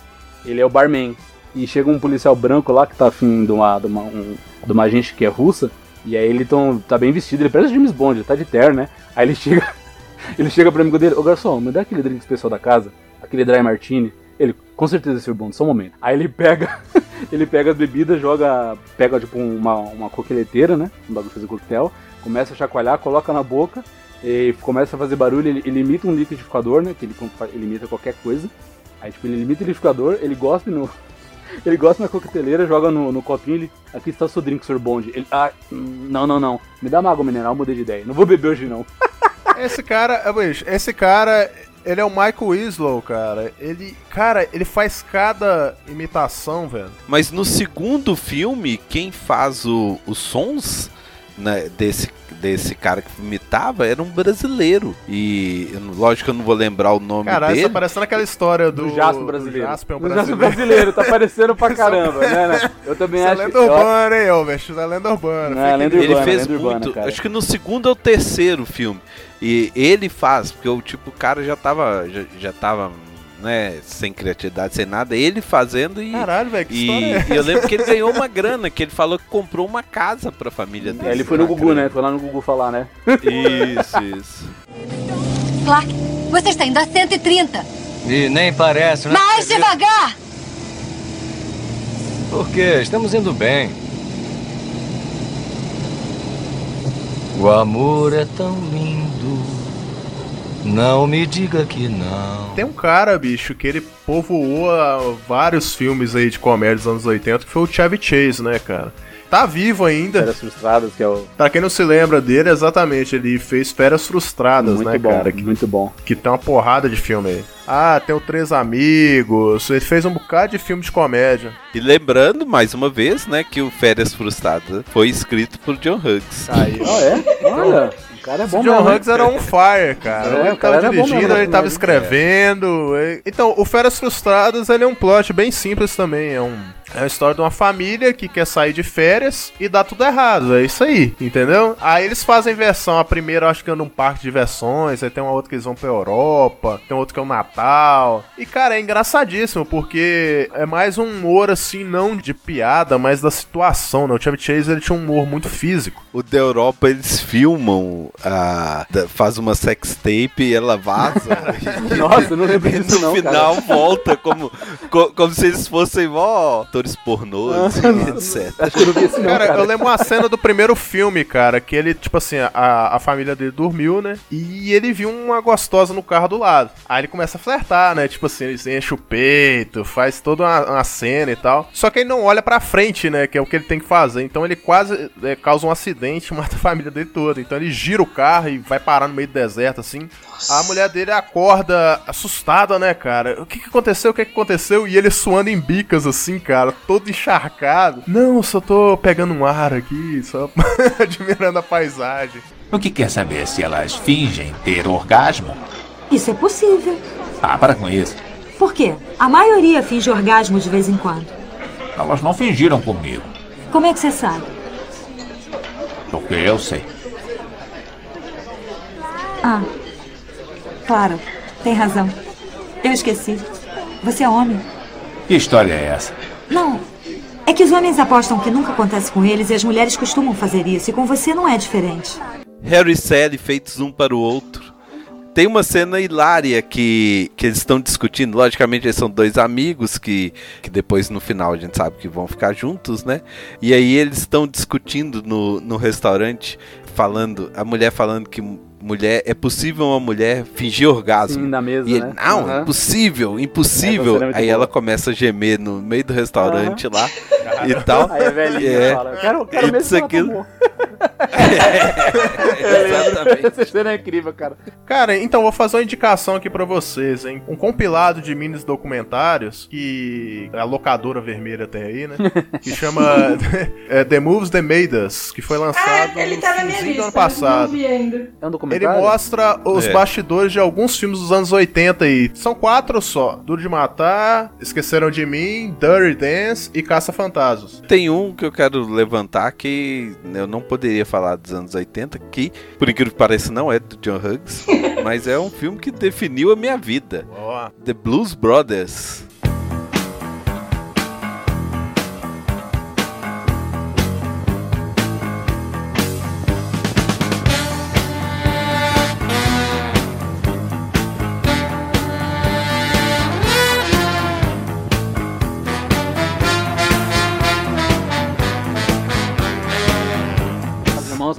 ele é o barman. E chega um policial branco lá que tá afim de uma, de uma, um- de uma agente que é russa. E aí ele tão, tá bem vestido, ele parece o James Bond, ele tá de terno, né? Aí ele chega, ele chega pro amigo dele, ô garçom, me dá aquele drink especial da casa, aquele dry martini. Ele, com certeza, Sr. Bond, só um momento. Aí ele pega, ele pega as bebidas, joga, pega tipo uma, uma coqueleteira, né? Um bagulho fazer coquetel, começa a chacoalhar, coloca na boca, e começa a fazer barulho, ele, ele imita um liquidificador, né? Que ele, ele imita qualquer coisa. Aí tipo, ele imita o liquidificador, ele gospe no. Ele gosta na coqueteleira, joga no, no copinho, ele. Aqui está o seu drink, Sr. Bond. Ele. Ah, não, não, não. Me dá uma água mineral, mudei de ideia. Não vou beber hoje não. Esse cara, é, esse cara, Ele é o Michael Winslow, cara. Ele, cara, ele faz cada imitação, velho. Mas no segundo filme, quem faz o- os sons né, desse, desse cara que imitava era um brasileiro. E lógico que eu não vou lembrar o nome Caralho, dele. tá parecendo aquela história do, Do Jasper brasileiro. Do Jasper Do Jasper brasileiro, tá parecendo pra caramba, né, né? Eu também Isso acho- é lenda eu- urbana, hein, Elvis? Isso é lenda urbana. Não, é lenda news. Ele urbana, fez lenda urbana, muito. cara. acho que no segundo ou terceiro filme. E ele faz, porque o tipo, o cara já tava. Já, já tava. Né, sem criatividade, sem nada, ele fazendo e. Caralho, velho, que e, é e eu lembro que ele ganhou uma grana, que ele falou que comprou uma casa pra família dele. É, ele foi no Gugu, né? Foi lá no Gugu falar, né? Isso, isso. Clark, você está indo a 130. E nem parece, né? Mais devagar! Por quê? Estamos indo bem. O amor é tão lindo. Não me diga que não. Tem um cara, bicho, que ele povoou ah, vários filmes aí de comédia dos anos 80, que foi o Chevy Chase, né, cara? Tá vivo ainda. Férias Frustradas, que é o... Pra quem não se lembra dele, exatamente, ele fez Férias Frustradas, Muito né, bom, cara? Que, muito bom. que tem uma porrada de filme aí. Ah, tem o Três Amigos, ele fez um bocado de filme de comédia. E lembrando, mais uma vez, né, que o Férias Frustradas foi escrito por John Hughes. Aí. Ah, é? Olha, o cara é bom o John mesmo, era um fire, cara. É, ele o cara tava dirigindo, mesmo, ele tava né? escrevendo. e- Então, o Férias Frustradas, ele é um plot bem simples também. É, um, é a história de uma família que quer sair de férias e dá tudo errado. É isso aí, entendeu? Aí eles fazem versão. A primeira, eu acho que é num parque de diversões. Aí tem uma outra que eles vão pra Europa. Tem outro que é o Natal. E, cara, é engraçadíssimo, porque é mais um humor, assim, não de piada, mas da situação, né? O Chevy Chase, ele tinha um humor muito físico. O da Europa eles filmam, a, faz uma sex tape e ela vaza. Nossa, eu não lembro e disso no não, final cara. volta como, co- como se eles fossem mó atores pornôs, etc. Acho que eu não cara. eu lembro uma cena do primeiro filme, cara, que ele, tipo assim, a, a família dele dormiu, né? E ele viu uma gostosa no carro do lado. Aí ele começa a flertar, né? Tipo assim, ele enche o peito, faz toda uma, uma cena e tal. Só que ele não olha pra frente, né? Que é o que ele tem que fazer. Então ele quase é, causa um acidente, mata a família dele toda. Então ele gira o carro e vai parar no meio do deserto, assim. A mulher dele acorda assustada, né, cara? O que que aconteceu? O que que aconteceu? E ele suando em bicas, assim, cara, todo encharcado. Não, só tô pegando um ar aqui, só admirando a paisagem. O que quer saber se elas fingem ter orgasmo? Isso é possível. Ah, para com isso. Por quê? A maioria finge orgasmo de vez em quando. Elas não fingiram comigo, Como é que você sabe? porque eu sei. Ah, claro, tem razão. Eu esqueci. Você é homem. Que história é essa? Não. É que os homens apostam que nunca acontece com eles e as mulheres costumam fazer isso, e com você não é diferente. Harry e Sally feitos um para o outro. Tem uma cena hilária que, que eles estão discutindo. Logicamente, eles são dois amigos que, que depois no final a gente sabe que vão ficar juntos, né? E aí eles estão discutindo no, no restaurante, falando, a mulher falando que mulher é possível uma mulher fingir orgasmo. Sim, na mesa, e ele, né? não, Aham. impossível, impossível. é aí ela começa a gemer no meio do restaurante lá e tal. Aí a velhinha É. fala, quero, quero Isso, se ela aquilo. tomou. Exatamente. Essa cena é incrível, cara. Cara, então vou fazer uma indicação aqui pra vocês, hein? Um compilado de minis documentários que a locadora vermelha tem aí, né? Que chama é, The Moves That Made Us, que foi lançado Ele no tá na minha finzinho do lista, ano passado. não vi ainda. É um Ele documentário? mostra os É. bastidores de alguns filmes dos anos 80 aí. São quatro só: Duro de Matar, Esqueceram de Mim, Dirty Dance e Caça Fantasmas. Tem um que eu quero levantar que eu não poderia falar dos anos 80, que, por incrível que pareça, não é do John Hughes, mas é um filme que definiu a minha vida. Ó. The Blues Brothers.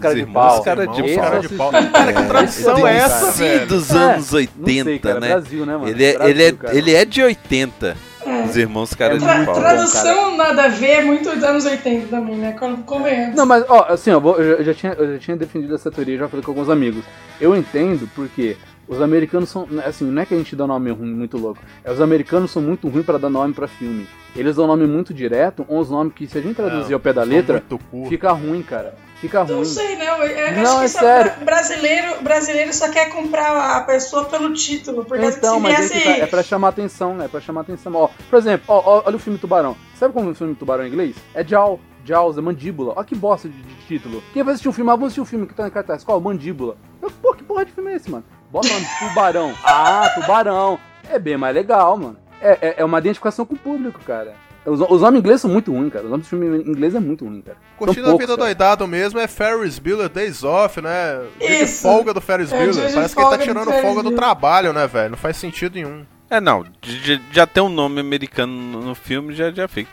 Cara Os de irmãos pau. cara de Esse pau. Cara de assisti. pau. Cara, que tradução é essa, Sim, velho? dos É, anos não 80, sei, cara, né? Brasil, né, mano? Ele é, ele, é, ele é de 80. Os irmãos cara É de pau. tradução nada a ver, é muito dos anos 80 também, né? Con- Convenhamos. Não, mas, ó, assim, ó, eu já, eu já tinha, eu já tinha defendido essa teoria, já falei com alguns amigos. Eu entendo porque Os americanos são. Assim, não é que a gente dá nome ruim, muito louco. É os americanos são muito ruins pra dar nome pra filme. Eles dão nome muito direto, uns nomes que se a gente traduzir ao pé da letra, fica ruim, cara. Fica ruim. Não sei, não. Eu, Não, é sério. bra- brasileiro, brasileiro só quer comprar a pessoa pelo título. Porque Então, mas viesse... que tá, é pra chamar atenção, né? É pra chamar atenção. Ó, por exemplo, ó, ó, olha o filme Tubarão. Sabe como é o filme Tubarão em inglês? É Jaw. Jaws, é mandíbula. Ó que bosta de, de título. Quem vai assistir um filme? Ah, vamos assistir um filme que tá em cartaz. Qual? Mandíbula. Eu, Pô, que porra de filme é esse, mano? Bota o nome Tubarão. Ah, Tubarão. É bem mais legal, mano. É, é, é uma identificação com o público, cara. Os, os nomes ingleses são muito ruins, cara. Os nomes do filme em inglês é muito ruim, cara. Curtindo a poucos, vida cara. doidado mesmo é Ferris Bueller Days Off, né? Dia de Isso. folga do Ferris É, Bueller. Parece que ele tá do tirando Ferris folga do trabalho, né, velho? Não faz sentido nenhum. É, não, já, já tem um nome americano no no filme, já, já fica.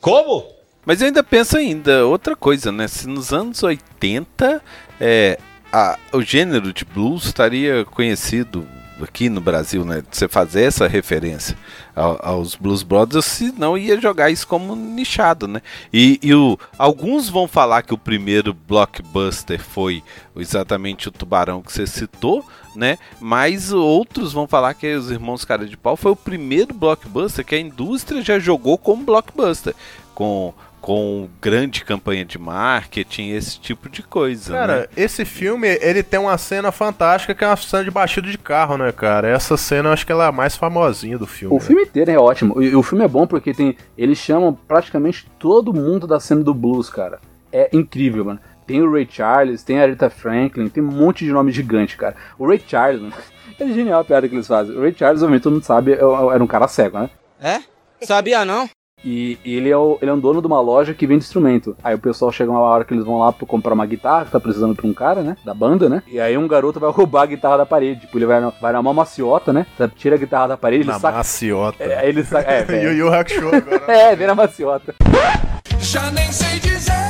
Como? Mas eu ainda penso ainda, outra coisa, né? Se nos anos 80 é, a- o gênero de blues estaria conhecido aqui no Brasil, né? Você fazer essa referência ao- aos Blues Brothers, senão ia jogar isso como nichado, né? E, e o, alguns vão falar que o primeiro blockbuster foi exatamente o Tubarão que você citou, né? Mas outros vão falar que os Irmãos Cara de Pau foi o primeiro blockbuster que a indústria já jogou como blockbuster, com com grande campanha de marketing, esse tipo de coisa, Cara, né? esse filme, ele tem uma cena fantástica que é uma cena de batido de carro, né, cara? Essa cena eu acho que ela é a mais famosinha do filme. O filme inteiro é ótimo. E o filme é bom porque tem. Eles chamam praticamente todo mundo da cena do blues, cara. É incrível, mano. Tem o Ray Charles, tem a Aretha Franklin, tem um monte de nome gigante, cara. O Ray Charles, mano, é genial a piada que eles fazem. O Ray Charles, obviamente, todo mundo sabe, é- é- era um cara cego, né? É? Sabia não? E e ele é, o, ele é um dono de uma loja que vende instrumento. Aí o pessoal chega uma hora que eles vão lá pra comprar uma guitarra, que tá precisando pra um cara, né? Da banda, né? E aí um garoto vai roubar a guitarra da parede. Tipo, ele vai, na- vai na mão maciota, né? Tira a guitarra da parede, ele Na saca. maciota. É, aí ele saca. É, Yu. Yu Hakusho agora. é, vira maciota. Já nem sei dizer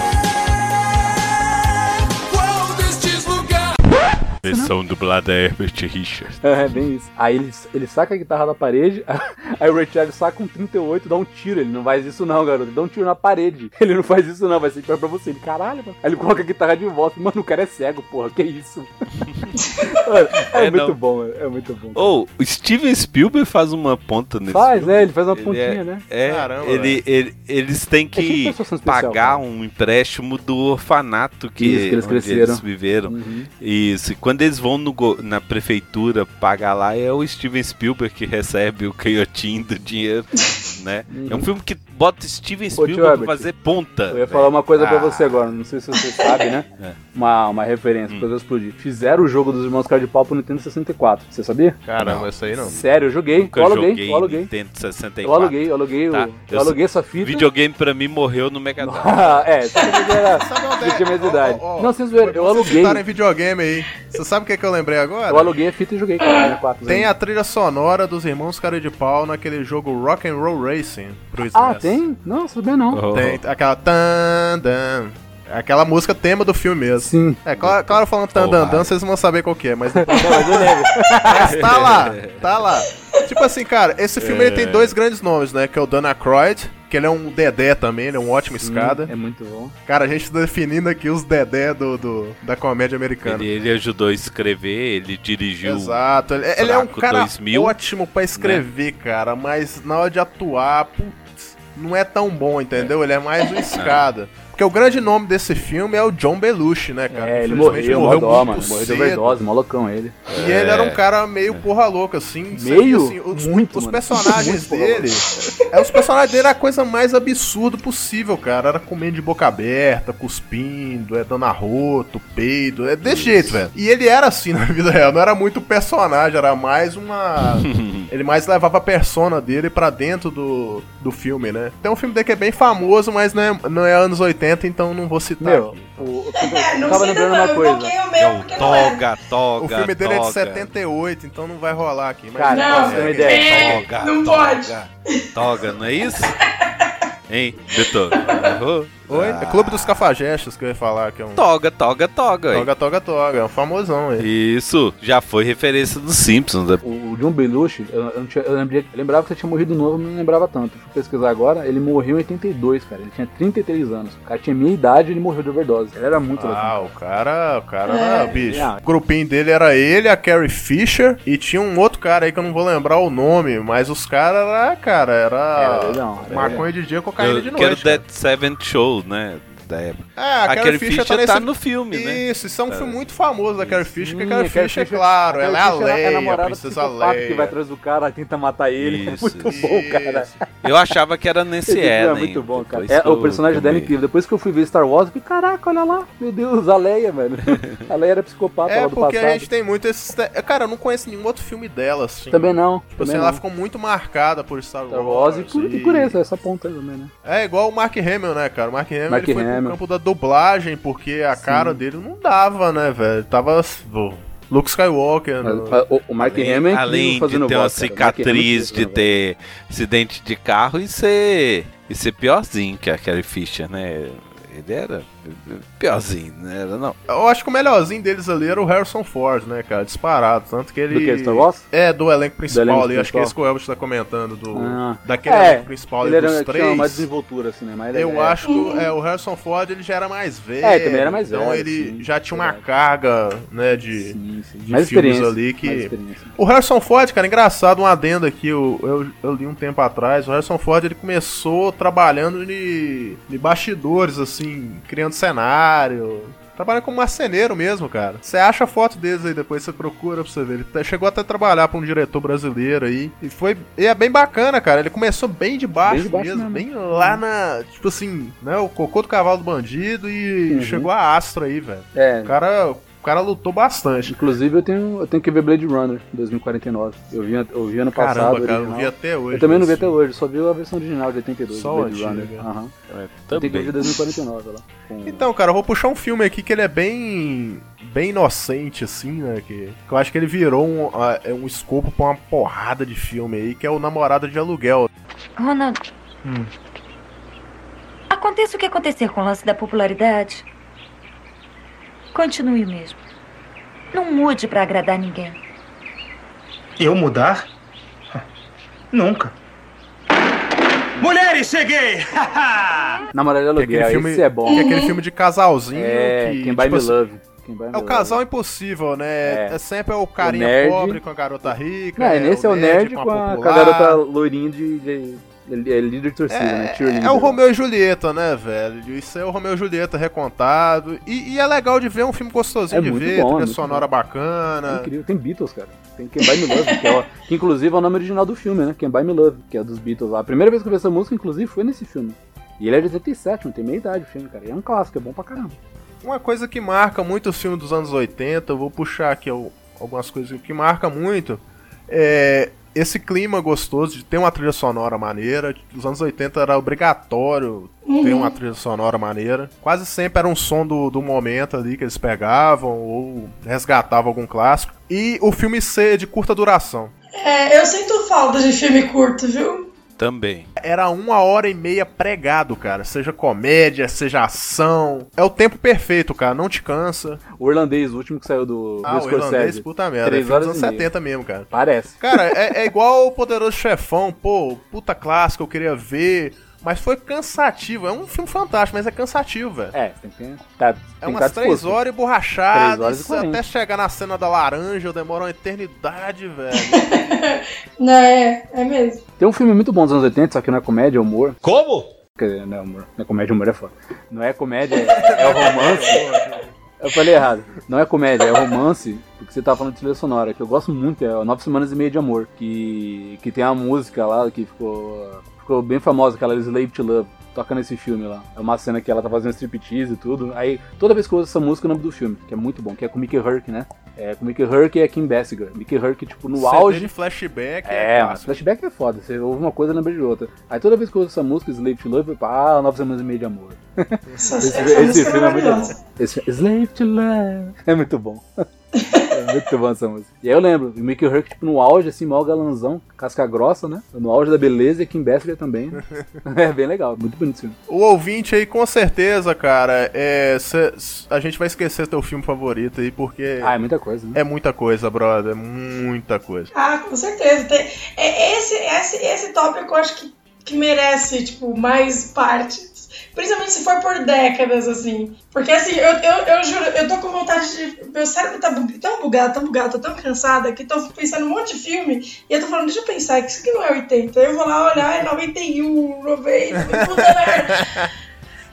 Versão dublada é Herbert Richards. É, bem isso. Aí ele, ele saca a guitarra da parede, aí o Ray Charles saca um 38 e dá um tiro. Ele não faz isso não, garoto. Ele dá um tiro na parede. Ele não faz isso não, vai ser pior pra você. Ele, caralho, mano. Aí ele coloca a guitarra de volta. Mano, o cara é cego, porra. Que isso? Mano, é, É, muito não. bom, é, é muito bom. Ou o Steven Spielberg faz uma ponta nesse Faz, filme. né? Ele faz uma Ele pontinha, é- né? É, Caramba, ele, ele- eles têm É tipo que pessoa especial, pagar cara. um empréstimo do orfanato que, Isso, que eles cresceram. eles viveram. Uhum. Isso, e quando eles vão no na prefeitura pagar lá, é o Steven Spielberg que recebe o canhotinho do dinheiro, né? É um filme que bota Steven Spielberg pra fazer ponta. Eu ia falar uma coisa pra Ah. você agora, não sei se você sabe, né? É. Uma, uma referência, depois eu explodir. Fizeram o jogo dos Irmãos Cara de Pau pro Nintendo 64, você sabia? Caramba, isso aí não. Sério, eu joguei, Nunca eu aluguei, joguei eu aluguei. Nintendo 64. Eu aluguei, eu aluguei, o- Tá, eu aluguei essa fita. Videogame pra mim morreu no Mega Drive. é, sabe que era. Eu tinha mais idade. Não, sem zoeira, eu Vocês aluguei. em videogame aí. Você sabe o que, que eu lembrei agora? Eu aluguei a fita e joguei, cara, 64. Tem a trilha sonora dos Irmãos Cara de Pau naquele jogo Rock and Roll Racing pro SNES. Ah, tem? Não, sabia não. Tem aquela tan dan. Aquela música tema do filme mesmo. Sim. É, claro, claro falando tan dan dan, vocês vão saber qual que é, mas depois... mas eu lembro. Mas tá lá, tá lá. Tipo assim, cara, esse filme ele tem É. dois grandes nomes, né? Que é o Dan Aykroyd, que ele é um Dedé também, ele é um ótimo escada. É muito bom. Cara, a gente tá definindo aqui os Dedé do, do- da comédia americana. Ele, ele ajudou a escrever, ele dirigiu. Exato, ele, ele é um cara 2000, ótimo pra escrever, cara, mas na hora de atuar, putz, não é tão bom, entendeu? Ele é mais o escada. Porque o grande nome desse filme é o John Belushi, né, cara? É, ele Infelizmente morreu, morreu, dó, muito mano. Morreu de cedo. overdose, malocão ele. E ele era um cara meio porra louca, assim. Meio? assim, os, Muito, Os personagens Muito dele. É, os personagens dele era a coisa mais absurda possível, cara. Era comendo de boca aberta, cuspindo, é dando arroto, peido. É desse jeito, velho. E ele era assim na vida real. Não era muito personagem, era mais uma. ele mais levava a persona dele pra dentro do, do filme, né? Tem um filme dele que é bem famoso, mas não é, não é anos 80, então não vou citar. Meu, aqui. o, o, É, eu não tava lembrando não, uma coisa. o meu não é. Toga, toga. O filme dele é de toga. 78, então não vai rolar aqui. Mas Cara, Não, ter uma ideia. é, Toga, não toga, pode. Toga, não é isso? Hein, Beto? Oi? É Clube dos Cafajestes que eu ia falar, que é um. Toga, toga, toga. Toga, toga, toga. É um famosão aí. Isso, já foi referência dos Simpsons. né? O John Belushi, eu, eu, não tinha- eu lembrei- eu lembrava que ele tinha morrido novo, mas não lembrava tanto. Fui pesquisar agora, ele morreu em 82, cara. Ele tinha 33 anos. O cara tinha minha idade e ele morreu de overdose. Ele era muito Ah, o cara, o cara, É. era bicho. É. O grupinho dele era ele, a Carrie Fisher e tinha um outro cara aí que eu não vou lembrar o nome, mas os caras era, cara, era, Era era maconha de dia, cocaína Eu de quero noite. cara. Dead Seven Show, né? Da época. É, a Aquele Carrie Fisher tá, nesse... no filme, né? Isso, isso é um filme muito famoso da Carrie Fisher, porque a Carrie Fisher, é Fisher- claro, ela é a Fisher é a Leia, a princesa psicopata Leia. que vai atrás do cara, tenta matar ele. Isso, é muito bom, cara. Eu achava que era Nancy Esse filme é Ellen. muito bom, cara. É, o personagem dela é incrível. Depois que eu fui ver Star Wars, eu fiquei, caraca, olha lá. Meu Deus, a Leia, velho. A Leia era psicopata É lá do porque passado. a gente tem muito esses. Cara, eu não conheço nenhum outro filme dela, assim. Também não. Tipo também assim, não. ela ficou muito marcada por Star, Star Wars e por, e por esse, essa ponta também, né? É igual o Mark Hamill, né, cara? O Mark Hamill Mark ele foi Hamill. pro campo da dublagem, porque a cara dele não dava, né, velho? Tava. pô, Luke Skywalker. Mas, no- ah, o, o Mark Além, Hamill além de fazendo ter uma voz, cara. O Mark Hamill é cicatriz, de ter acidente de carro e ser, e ser piorzinho que a Carrie Fisher, né? Ele era piorzinho, não era não. Eu acho que o melhorzinho deles ali era o Harrison Ford, né, cara? Disparado. Tanto que ele. Do que, Star Wars? É, do elenco principal Do elenco ali. Acho que principal. é isso que o Elvis tá comentando. Do, Ah. Daquele É, elenco principal ele ali era dos tinha mais três. desenvoltura, assim, né? Mas ele Eu é- acho que é, o Harrison Ford ele já era mais velho. É, também era mais Então velho, ele sim, já tinha uma carga, né, de, de Mais filmes experiência, ali que. O Harrison Ford, cara, engraçado, um adendo aqui, eu, eu, eu li um tempo atrás. O Harrison Ford ele começou trabalhando de, de bastidores, assim, criando cenário. Trabalha como marceneiro mesmo, cara. Você acha a foto deles aí, depois você procura pra você ver. Ele até- chegou até a trabalhar pra um diretor brasileiro aí. E foi. E é bem bacana, cara. Ele começou bem de baixo, Bem de baixo mesmo. mesmo. Bem lá na. Tipo assim, né? O cocô do cavalo do bandido e Uhum. chegou a astro aí, velho. É. O cara. O cara lutou bastante. Inclusive, eu tenho, eu tenho que ver Blade Runner 2049. Eu vi, eu vi ano Caramba, passado. cara, eu vi até hoje Eu também não vi esse até hoje, só vi a versão original de 82. Só Blade Runner. Aham. É, Eu tenho que ver também. de 2049 lá. com- Então, cara, eu vou puxar um filme aqui que ele é bem. bem inocente, assim, né? Que, que eu acho que ele virou um, é um escopo pra uma porrada de filme aí, que é o Namorado de Aluguel. Ronald, Hum. aconteça o que acontecer com o lance da popularidade, continue o mesmo. Não mude pra agradar ninguém. Eu mudar? Nunca. Mulheres, cheguei! Que é aluguel, aquele filme, esse é bom. que é aquele filme de casalzinho É, que. Quem Buy tipo Me assim, Love. É o casal impossível, né? É. É, sempre é o carinha nerd. pobre com a garota rica. Não, nesse é o nerd a com a, com a garota loirinha de, de, é líder de torcida, né? Cheerleader. É o Romeu e Julieta, né, velho? Isso é o Romeu e Julieta recontado. E, e é legal de ver, é um filme gostosinho É de ver, bom, é trilha muito sonora É bacana. incrível. Tem Beatles, cara. Tem Quem Buy Me Love, que, é o- que inclusive é o nome original do filme, né? Quem Buy Me Love, que é dos Beatles lá. A primeira vez que eu vi essa música, inclusive, foi nesse filme. E ele é de 87, não tem meia idade o filme, cara. E é um clássico, é bom pra caramba. Uma coisa que marca muito os filmes dos anos 80, eu vou puxar aqui al- algumas coisas que marca muito, é esse clima gostoso de ter uma trilha sonora maneira. Nos anos 80 era obrigatório ter Uhum. uma trilha sonora maneira. Quase sempre era um som do, do momento ali que eles pegavam ou resgatavam algum clássico. E o filme ser de curta duração. É, eu sinto falta de filme curto, viu? Também. Era uma hora e meia pregado, cara. Seja comédia, seja ação. É o tempo perfeito, cara. Não te cansa. O irlandês, o último que saiu do, Ah, do o irlandês, puta merda. É Três filme dos horas anos e meia. 70 mesmo, cara. Parece. Cara, é, é igual o Poderoso Chefão, pô, puta clássico, eu queria ver. Mas foi cansativo. É um filme fantástico, mas é cansativo, velho. É, tem que tá, tem É que umas tá três horas e quarenta. até chegar na cena da laranja, demora uma eternidade, velho. Não, é, é mesmo. Tem um filme muito bom dos anos 80, só que não é comédia, é humor. Como? Quer dizer, não é humor. Não é comédia, humor é foda. Não é comédia, é, é o romance. Eu falei errado. Não é comédia, é romance, porque você tava falando de trilha sonora, que eu gosto muito, é o Nove Semanas e Meia de Amor, que, que tem a música lá que ficou, ficou bem famosa, aquela Slave to Love, toca nesse filme lá. É uma cena que ela tá fazendo striptease e tudo. Aí, toda vez que eu ouço essa música, é o nome do filme, que é muito bom, que é com Mickey Herc, né? É com Mickey Herc e a Kim Basinger. Mickey Herc, tipo, no CD auge... de flashback É, mas clássico. flashback é foda. Você ouve uma coisa e lembra de outra. Aí toda vez que eu ouço essa música, Slave to Love, eu falo, ah, Nove Semanas e Meia de Amor. Essa, esse é filme é muito bom. Esse Slave to Love. É muito bom. É muito bom essa música. E aí eu lembro, o Mickey Rourke, tipo, no auge, assim, maior galanzão, casca grossa, né? No auge da beleza e Kim Basinger também. Né? é bem legal, muito bonito esse filme. O ouvinte aí, com certeza, cara, é, cê- a gente vai esquecer teu filme favorito aí, porque. Ah, é muita coisa, né? É muita coisa, brother. É muita coisa. Ah, com certeza. Tem, é, esse, esse, esse tópico eu acho que, que merece, tipo, mais partes. Principalmente se for por décadas, assim. Porque, assim, eu, eu, eu juro, eu tô com vontade de... Meu cérebro tá tão bugado, tão bugado, tô tão cansada, que tô pensando em um monte de filme, e eu tô falando, deixa eu pensar, que isso aqui não é 80. Eu vou lá olhar, é 91, 90, puta merda.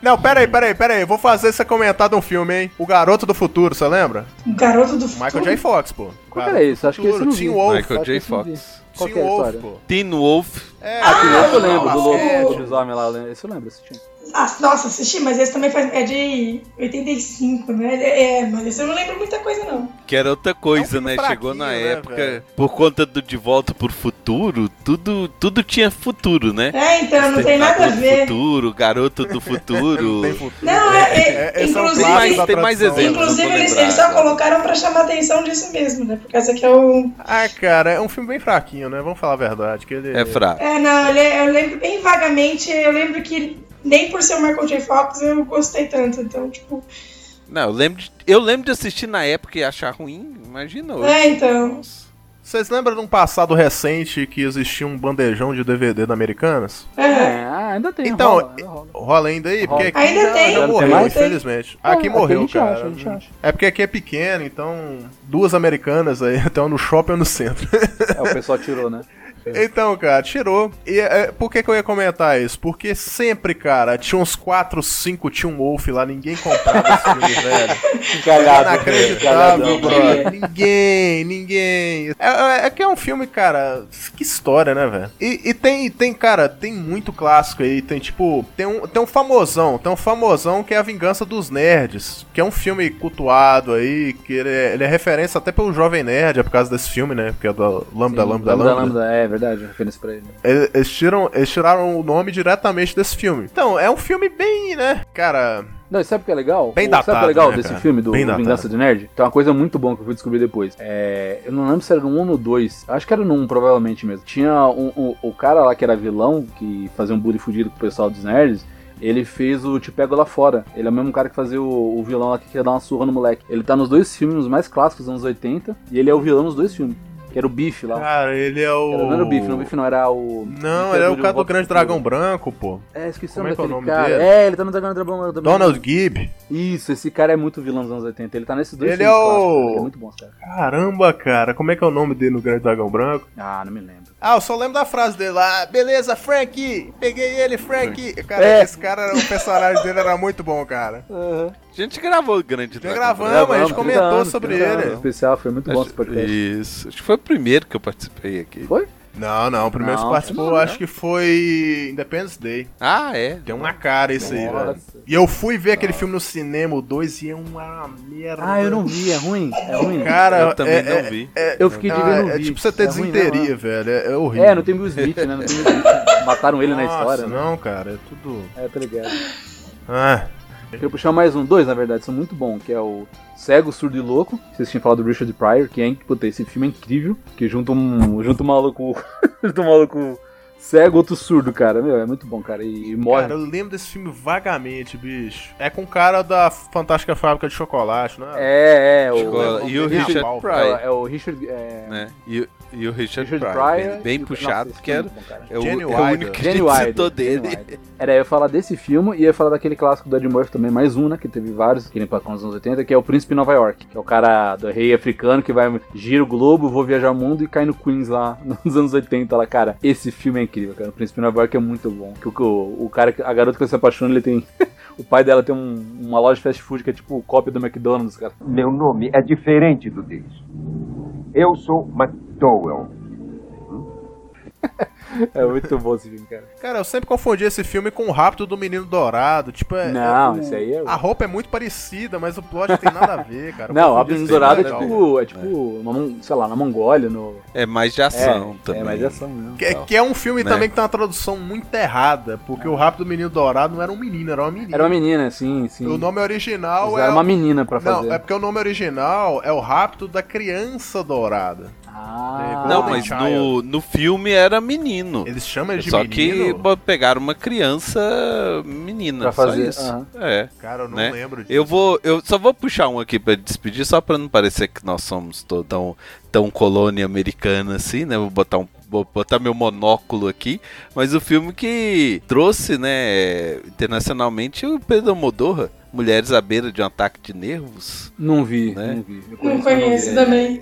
Não, pera aí, pera aí, pera aí. Eu vou fazer você comentar de um filme, hein? O Garoto do Futuro, você lembra? O Garoto do Michael Futuro? J. Fox, pô. Qual era isso? Acho que esse eu não. Teen Wolf. Michael J. esse. Fox. Qual Teen é Wolf, pô. Teen Wolf. É, Ah, que Ah, eu lembro, do basquete. lobo lobisomem lá, esse eu lembro, assisti. Ah, nossa, assisti, mas esse também faz, é de 85, né? É, mas esse eu não lembro muita coisa, não. Que era outra coisa, filme né? Chegou na né, época, velho? por conta do De Volta pro Futuro, tudo, tudo tinha futuro, né? É, então, não tem nada a ver. Futuro, Garoto do Futuro. Não, é, é, esse é um inclusive, da tem mais exemplos. não inclusive eles, eles só colocaram pra chamar a atenção disso mesmo, né? Porque essa aqui é o. Ah, cara, é um filme bem fraquinho, né? Vamos falar a verdade. Que ele... É fraco. É, não, é- eu lembro bem vagamente, eu lembro que nem por ser o Michael J. Fox eu gostei tanto, então, tipo. Não, eu lembro, de, eu lembro de assistir na época e achar ruim. Imagina hoje. É, então. Vocês lembram de um passado recente que existia um bandejão de DVD da Americanas? É. É, ah, ainda tem. Então, rola, ainda rola. rola ainda aí? Porque aqui Ainda já, tem. já Ainda morreu, tem infelizmente. É, aqui aqui morreu, a gente cara. acha, a gente acha. É porque aqui é pequeno, então duas americanas aí, até um no shopping ou no centro. É, o pessoal tirou, né? Então, cara, tirou. E é, por que, que eu ia comentar isso? Porque sempre, cara, tinha uns 4, 5 Teen Wolf lá, ninguém comprava esse filme, velho. Encalhado, Inacreditável, brother. Ninguém, ninguém. É, é- é que é um filme, cara. Que história, né, velho? E, e tem, tem, cara, tem muito clássico aí. Tem tipo. Tem um, tem um famosão. Tem um famosão que é A Vingança dos Nerds. Que é um filme cultuado aí. Que ele é, ele é referência até pelo Jovem Nerd, é por causa desse filme, né? Porque é do Lambda, Sim, Lambda, Lambda. É verdade, referência pra ele. Eles, eles tiram, eles tiraram o nome diretamente desse filme. Então, é um filme bem, né? Cara. Não, e sabe o que é legal? Bem O- Sabe o que é datado, legal né, desse cara? filme, do Bem Vingança datado. de Nerd? Tem uma coisa muito boa que eu fui descobrir depois. É, eu não lembro se era no 1 ou no 2. Acho que era no 1, provavelmente mesmo. Tinha um, um- o cara lá que era vilão, que fazia um bullying fudido com o pessoal dos nerds. Ele fez o Te Pego Lá Fora. Ele é o mesmo cara que fazia o, o vilão lá que queria dar uma surra no moleque. Ele tá nos dois filmes mais clássicos dos anos 80. E ele é o vilão nos dois filmes. Que era o Bife lá. Cara, ele é o. Era- não era o Bife, não, o Bife não, era o. Não, ele é o cara do Grande Dragão Branco, pô. É, esqueci Como é que é o nome cara. dele? É, ele tá no Dragão Dragão também. Donald Gibb. Isso, esse cara é muito vilão dos anos 80. Ele tá nesses dois Ele é o- Ele é muito bom, cara. Caramba, cara, como é que é o nome dele no Grande Dragão Branco? Ah, não me lembro. Ah, eu só lembro da frase dele lá. Beleza, Frank! Peguei ele, Frank! Cara, É. esse cara, o personagem dele era muito bom, cara. A gente gravou o Grande Já Dragão gravamos, Branco. a gente 30 comentou anos, sobre 30 anos. ele. especial, foi muito bom Acho- esse podcast. Isso. Acho que foi o primeiro que eu participei aqui. Foi? Não, não, o primeiro Não, que participou, não, acho que foi Independence Day. Ah, é? Tem uma cara isso aí, Nossa. velho. E eu fui ver aquele filme no cinema, o 2, e é uma merda. Ah, eu não vi, é ruim. É ruim. Cara, Eu também é- não é- vi. é- Eu fiquei de ver no É vi. tipo você ter É né, desinteria, velho. É, é horrível. É, não tem Will Smith, né? Não tem Will Smith. Mataram ele na Nossa, história, né? Não, cara, é tudo. É, tá ligado. Ah, Eu queria puxar mais um, dois na verdade, são muito bons, que é o Cego, Surdo e Louco. Vocês tinham falado do Richard Pryor, que é, puta, esse filme é incrível, que junta um, junta um maluco, junta um maluco cego, outro surdo, cara. Meu, é muito bom, cara, e, e morre. cara, eu lembro desse filme vagamente, bicho. É com o cara da Fantástica Fábrica de Chocolate, não é? É, é, o... E o Richard Richard É, Pryor, é o Richard... É, né? E, o- e o Richard, Richard Pryor, Pryor bem, puxado, Nossa, esse que era, filme é é, o, é o único que a gente citou dele. Era, eu ia falar desse filme e ia falar daquele clássico do Ed Murphy também, mais um, né? Que teve vários, que nem pra nos anos 80, que é o Príncipe de Nova York. Que é o cara do rei africano que vai gira o globo, vou viajar o mundo e cai no Queens lá nos anos 80 lá, cara. Esse filme é incrível, cara. O Príncipe York é muito bom. Que o, o, o cara, a garota que se apaixona, ele tem. o pai dela tem um- uma loja de fast food que é tipo cópia do McDonald's, cara. Meu nome é diferente do deles. Eu sou McDowell. É muito bom esse filme, cara. Cara, eu sempre confundi esse filme com o Rápido do Menino Dourado. Tipo, é. Não, é o- esse aí é A roupa é muito parecida, mas o plot não tem nada a ver, cara. Eu Não, o Rápido esse Dourado é filme, tipo, é tipo, na Mon- sei lá, na Mongólia, no... É mais de ação é, também. É mais de ação mesmo. Que, que é um filme Né? também que tem uma tradução muito errada, porque o Rápido do Menino Dourado não era um menino, era uma menina. Era uma menina, sim, sim. O nome original Usaram é. uma menina pra Não, fazer. é porque o nome original é o Rápido da Criança Dourada. Ah, Não, mas no, no filme era menino. Eles chamam ele de Só menino? que bo- pegaram uma criança menina. Pra só fazer, isso. É. Cara, eu não né? lembro disso. Eu vou. Eu só vou puxar um aqui pra despedir, só pra não parecer que nós somos tão, tão colônia americana assim, né? Vou botar um. Vou botar meu monóculo aqui, mas o filme que trouxe, né, internacionalmente o Pedro Almodóvar, Mulheres à beira de um ataque de nervos. Não vi, né? não vi. Eu Não conheço, conheço vi.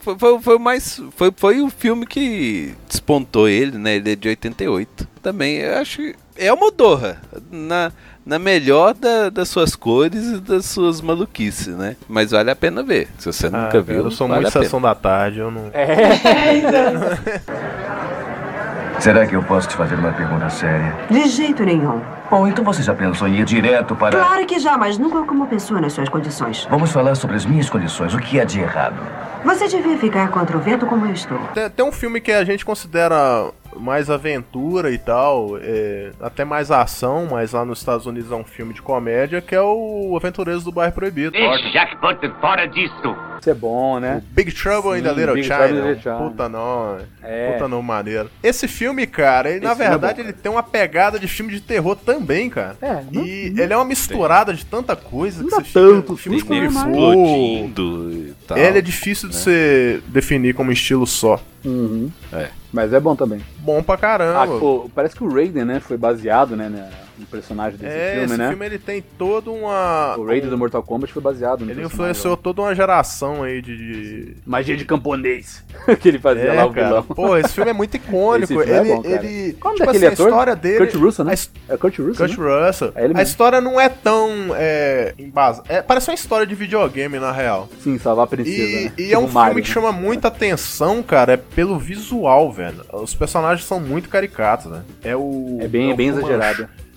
Foi, foi, mais. Foi, foi o filme que despontou ele, né? Ele é de 88. Também, eu acho que é uma Dorra. Na, na melhor da- das suas cores e das suas maluquices, né? Mas vale a pena ver. Se você Ah, nunca viu. eu sou vale muito a pena. sessão da tarde, eu não. É, então. Será que eu posso te fazer uma pergunta séria? De jeito nenhum. Bom, então você já pensou em ir direto para. Claro que já, mas nunca como pessoa nas suas condições. Vamos falar sobre as minhas condições. O que há de errado? Você devia ficar contra o vento como eu estou. Tem, tem um filme que a gente considera mais aventura e tal, é, até mais ação, mas lá nos Estados Unidos é um filme de comédia, que é o Aventureiros do Bairro Proibido. Deixe Jack Butler fora disso. Isso é bom, né? Big Trouble in the Sim, Little Big China. Little China. Puta não, É. puta não maneiro. Esse filme, cara, ele, na é verdade bom, ele tem uma pegada de filme de terror também, cara. É, E ele é uma misturada de tanta coisa Não que dá você tanto fica, filme de Tem Fu. explodindo e tal. Ele é difícil de né? você definir como estilo só. Uhum. É. Mas é bom também. Bom pra Ah, caramba. pô, parece que o Raiden, né, foi baseado, né, na- no personagem desse é, filme, esse né? filme ele tem toda uma. O Raiden do Mortal Kombat foi baseado no Ele influenciou ó. toda uma geração aí de. Magia de camponês que ele fazia É, lá o cara. vilão. Pô, esse filme é muito icônico. Esse filme é ele, bom, ele. Como tipo daquele assim, ator? a história dele. Kurt Russell, né? a É Kurt Russell, Kurt né? Russell. É ele a história não é tão é, embasa. É, parece uma história de videogame, na real. Sim, salvar a princesa, E, né? e Tipo é um Mario, filme que né? chama muita atenção, cara, é pelo visual, velho. Os personagens são muito caricatos, né? É o. É bem, o bem Fu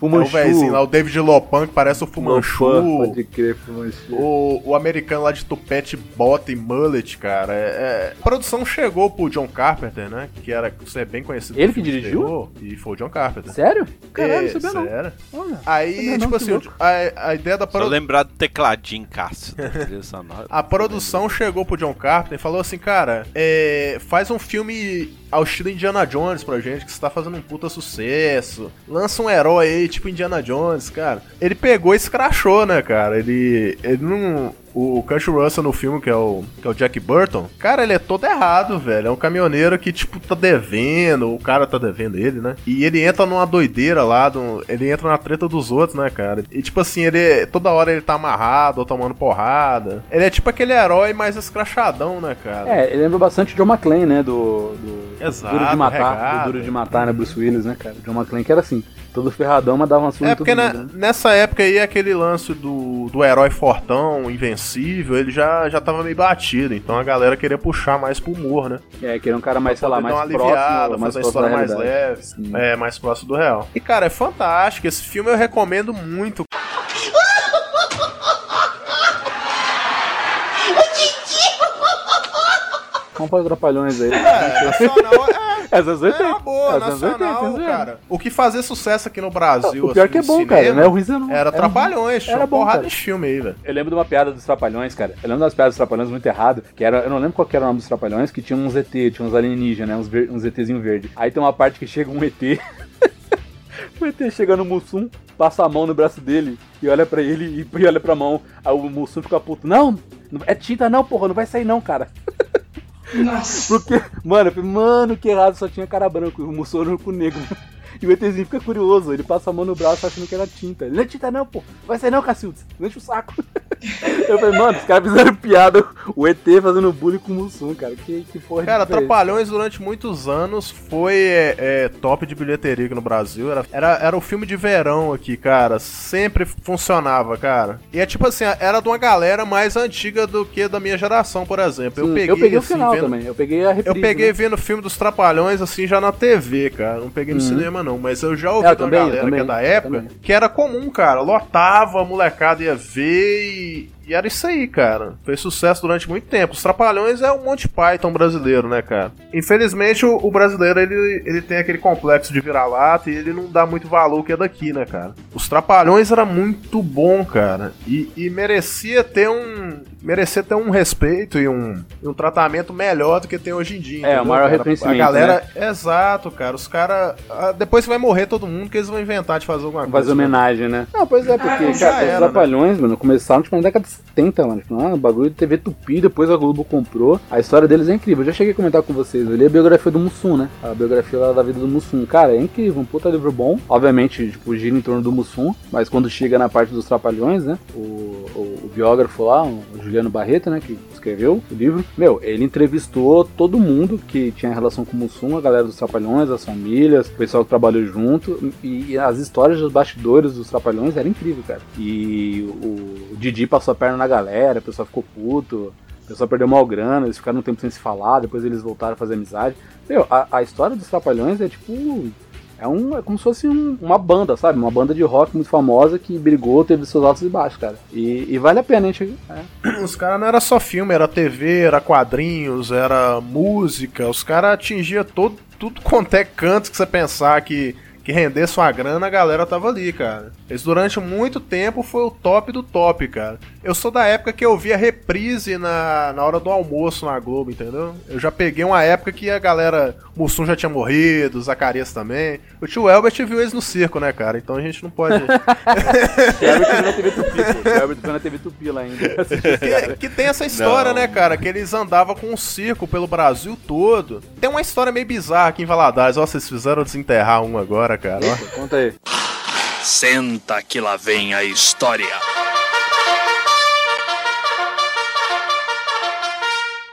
exagerado. Manchu. É o lá, o David Lopan, que parece o Fumanchu. Lopan, Pode crer, Fumanchu. O, o americano lá de tupete, bota e mullet, cara. É, é- A produção chegou pro John Carpenter, né? Que era você é bem conhecido. Ele que dirigiu? terror, E foi o John Carpenter. Sério? Caralho, é, sabia não. sério. Olha, Aí, não, tipo assim, a, a ideia da Só produção. lembrar do tecladinho Cássio. A produção chegou pro John Carpenter e falou assim, cara, é, faz um filme ao estilo Indiana Jones pra gente, que você tá fazendo um puta sucesso. Lança um herói aí, tipo Indiana Jones, cara. Ele pegou e escrachou, né, cara? Ele, ele não... O Kurt Russell no filme, que é, o, que é o Jack Burton, cara, ele é todo errado, velho. É um caminhoneiro que, tipo, tá devendo, o cara tá devendo ele, né? E ele entra numa doideira lá, do- ele entra na treta dos outros, né, cara? E, tipo assim, ele toda hora ele tá amarrado ou tomando porrada. Ele é tipo aquele herói mais escrachadão, né, cara? É, ele lembra bastante John McClane, né? Do, do Exato, Duro de Matar. regado. Do Duro de Matar, né? Bruce Willis, né, cara? John McClane que era assim, todo ferradão, mas dava uma surra É porque na- né? nessa época aí, aquele lance do, do herói fortão, invencível, ele já, já tava meio batido. Então a galera queria puxar mais pro humor, né? É, que era um cara mais, sei lá, mais uma próximo, aliviada, mais fazer uma história mais leve, é, mais próximo do real. E cara, é fantástico. Esse filme eu recomendo muito. Vamos para os Trapalhões aí. É, nacional é. Anos 80. É uma boa, É nacional, 80, cara. O que fazia sucesso aqui no Brasil, O pior assim, que é bom, cinema, cara, não é ruim não. Era Trapalhões, tinha Era bom, porrada cara. de filme aí, velho. Eu lembro de uma piada dos Trapalhões, cara. Eu lembro das piadas dos Trapalhões muito errado, que era, eu não lembro qual que era o nome dos Trapalhões, que tinha uns ET, tinha uns alienígenas, né, uns, ver, uns ETzinho verde. Aí tem uma parte que chega um ET, o ET chega no Mussum, passa a mão no braço dele e olha pra ele e, olha pra mão. Aí o Mussum fica puto. Não é tinta não, porra, não vai sair não, cara. Nossa. Porque, mano, eu falei, mano, que errado, só tinha cara branco, era o único negro. O ETzinho fica curioso, ele passa a mão no braço achando que era tinta. Ele não é tinta não, pô. Vai ser não, Cacildes. Não enche o saco. Eu falei, mano, os caras fizeram piada, o ET fazendo bullying com o Mussum, cara. Que, que porra Cara. Trapalhões durante muitos anos foi é, é, top de bilheteria aqui no Brasil. Era, era, era o filme de verão aqui, cara. Sempre funcionava, cara. E é tipo assim, era de uma galera mais antiga do que da minha geração, por exemplo. eu Sim, peguei, eu peguei o assim, final vendo- também. Eu peguei a reprise. Eu peguei né? vendo o filme dos Trapalhões, assim, já na TV, cara. Não peguei no Uhum. cinema, não. Mas eu já ouvi É, eu uma também, galera que também, é da época que era comum, cara. Lotava, a molecada ia ver e, e era isso aí, cara. Fez sucesso durante muito tempo. Os Trapalhões é um Monty Python brasileiro, né, cara? Infelizmente, o, o brasileiro, ele, ele tem aquele complexo de vira-lata e ele não dá muito valor que é daqui, né, cara? Os Trapalhões era muito bom, cara. E, e merecia ter um... Merecia ter um respeito e um, e um tratamento melhor do que tem hoje em dia. É, entendeu, o maior cara? reconhecimento, A galera... né? Exato, cara. Os caras... Depois que vai morrer todo mundo, que eles vão inventar de fazer alguma coisa. Fazer homenagem, né? Não, pois é, porque, Ah, cara, era, os Trapalhões, mano, começaram tipo, na década de 70, mano. Tipo, ah, bagulho de TV Tupi, depois a Globo comprou. A história deles é incrível. Eu já cheguei a comentar com vocês. Eu li a biografia do Mussum, né? A biografia lá da vida do Mussum. Cara, é incrível, um puta livro bom. Obviamente, tipo, gira em torno do Mussum, mas quando chega na parte dos Trapalhões, né? O, o- o biógrafo lá, o Juliano Barreto, né? Que escreveu o livro. Meu, ele entrevistou todo mundo que tinha relação com o Mussum, a galera dos Trapalhões, as famílias, o pessoal que trabalhou junto. E, as histórias dos bastidores dos Trapalhões eram incríveis, cara. E o, o Didi passou a perna na galera, o pessoal ficou puto. O pessoal perdeu mal grana, eles ficaram um tempo sem se falar, depois eles voltaram a fazer amizade. Meu, a, a história dos Trapalhões é tipo. É, um, é como se fosse um- uma banda, sabe? Uma banda de rock muito famosa que brigou, teve seus altos e baixos, cara. E, e vale a pena, a gente. é. Os caras não era só filme, era TV, era quadrinhos, era música. Os caras atingiam todo, tudo quanto é canto que você pensar que, que rendesse uma grana, a galera tava ali, cara. Eles durante muito tempo foi o top do top, cara. Eu sou da época que eu via reprise na, na hora do almoço na Globo, entendeu? Eu já peguei uma época que a galera. Mussum já tinha morrido, Zacarias também. O tio Elbert viu eles no circo, né, cara? Então a gente não pode. Viu na TV Tupi, pô. Na TV Tupi lá ainda. que, que tem essa história, Não. né, cara? Que eles andavam com um circo pelo Brasil todo. Tem uma história meio bizarra aqui em Valadares. Ó, vocês fizeram desenterrar um agora, cara. ó. Conta aí. Senta que lá vem a história.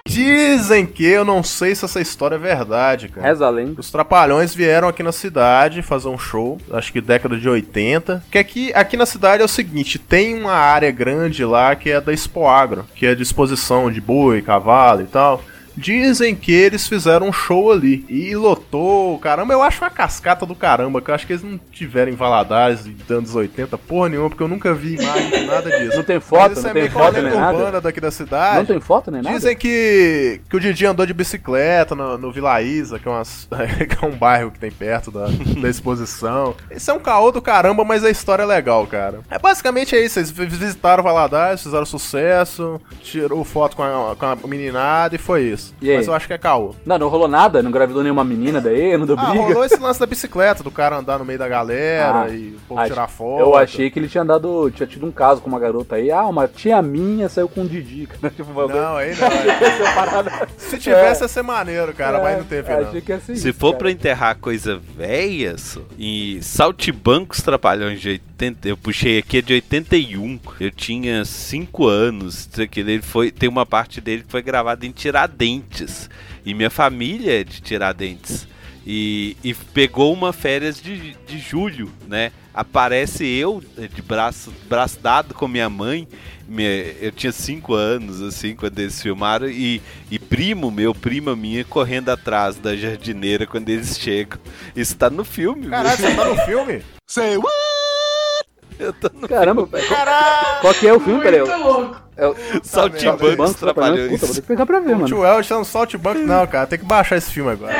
Dizem que, eu não sei se essa história é verdade, cara. Reza a lenda. Os Trapalhões vieram aqui na cidade fazer um show, acho que década de 80. Que aqui, aqui na cidade é o seguinte, tem uma área grande lá que é da Expo Agro, que é de exposição de boi, cavalo e tal. Dizem que eles fizeram um show ali e lotou, caramba, eu acho uma cascata do caramba, que eu acho que eles não tiveram em Valadares de anos 80, porra nenhuma, porque eu nunca vi imagem de nada disso. Não tem foto, Mas isso não é tem meio foto nem nada? urbana daqui da cidade. Não tem foto nem nada? Dizem que, que o Didi andou de bicicleta no, no Vila Isa, que é, umas- que é um bairro que tem perto da, da exposição. Isso é um caô do caramba, mas a história é legal, cara. É basicamente é isso. Eles vi- visitaram Valadares, fizeram sucesso, tirou foto com a, com a meninada e foi isso. E aí? Mas eu acho que é caô. Não, não rolou nada? Não engravidou nenhuma menina daí? Não deu Ah, briga? rolou esse lance da bicicleta, do cara andar no meio da galera Ah, e o povo tirar foto. Eu achei que ele tinha dado. Tinha tido um caso com uma garota aí. Ah, uma tia minha saiu com o Didi. cara. Tipo, uma Não, aí não. Se tivesse, ia ser maneiro, cara, É, mas não teve, não. achei que ia ser Se isso, for cara. pra enterrar coisa velha, só, e Saltibancos Trapalhões de 80, eu puxei aqui é de 81. Eu tinha 5 anos. Isso aqui, ele foi, tem uma parte dele que foi gravada em Tiradentes. E minha família é de Tiradentes. E, e pegou uma férias de, de julho, né? Aparece eu eh, de braço, braço dado com minha mãe. Minha- eu tinha 5 anos, assim, quando eles filmaram. E, e primo meu, prima minha, correndo atrás da jardineira quando eles chegam. Isso tá no filme. Caralho, você tá no filme? Sei what? Caramba, filme. Qual que é o filme, peraí? Muito louco. É o... Saltimbancos Saltimbancos, Trapalhões. Puta, vou ter que pegar pra ver, O mano. tio El está no Salt Bank, não, cara. Tem que baixar esse filme agora.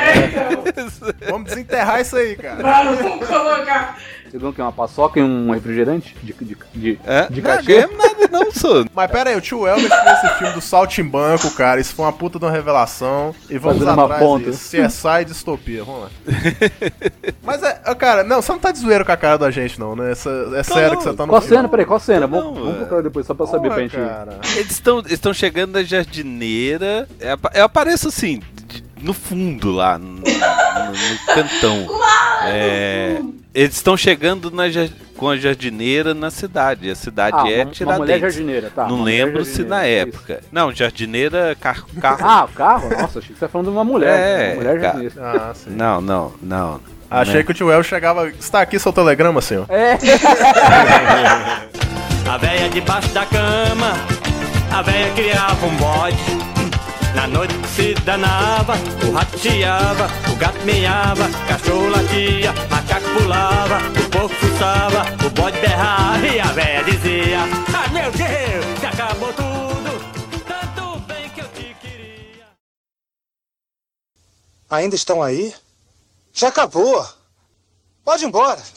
Vamos desenterrar isso aí, cara. Vamos colocar. Você viu que é uma paçoca e um refrigerante? De, de, de, É? de Não cachê? ganhamos nada não, sou. Mas pera aí, o tio Elvis nesse filme do Saltimbanco, cara, isso foi uma puta de uma revelação. E vamos Fazendo uma atrás ponta. disso. CSI Distopia, vamos lá. Mas é, cara, não, você não tá de zoeira com a cara da gente, não, né? Essa- é sério que você tá no Qual filme. cena? Peraí, qual cena? Não, Vamos, vamos é. procurar depois, só pra saber pra gente. cara. Eles estão estão chegando na jardineira. Eu apa- Eu apareço assim, no fundo lá, no, no- no cantão. É, eles estão chegando na com a jardineira na cidade. A cidade Ah, é uma- uma Tiradentes. mulher jardineira, tá, Não uma lembro se na é época. Não, jardineira, carro. carro. Ah, o carro? Nossa, achei que você tá falando de uma mulher. É, uma mulher jardineira. Ah, sim. Não, não, não. Achei Né? que o tio El chegava. Está aqui seu telegrama, senhor. É. A véia debaixo da cama, a véia criava um bode. Na noite se danava, o rato chiava, o gato miava, cachorro latia, macaco pulava, o porco fuçava, o bode berrava e a véia dizia: Ah, meu Deus, que acabou tudo, tanto bem que eu te queria. Ainda estão aí? Já acabou. Pode ir embora.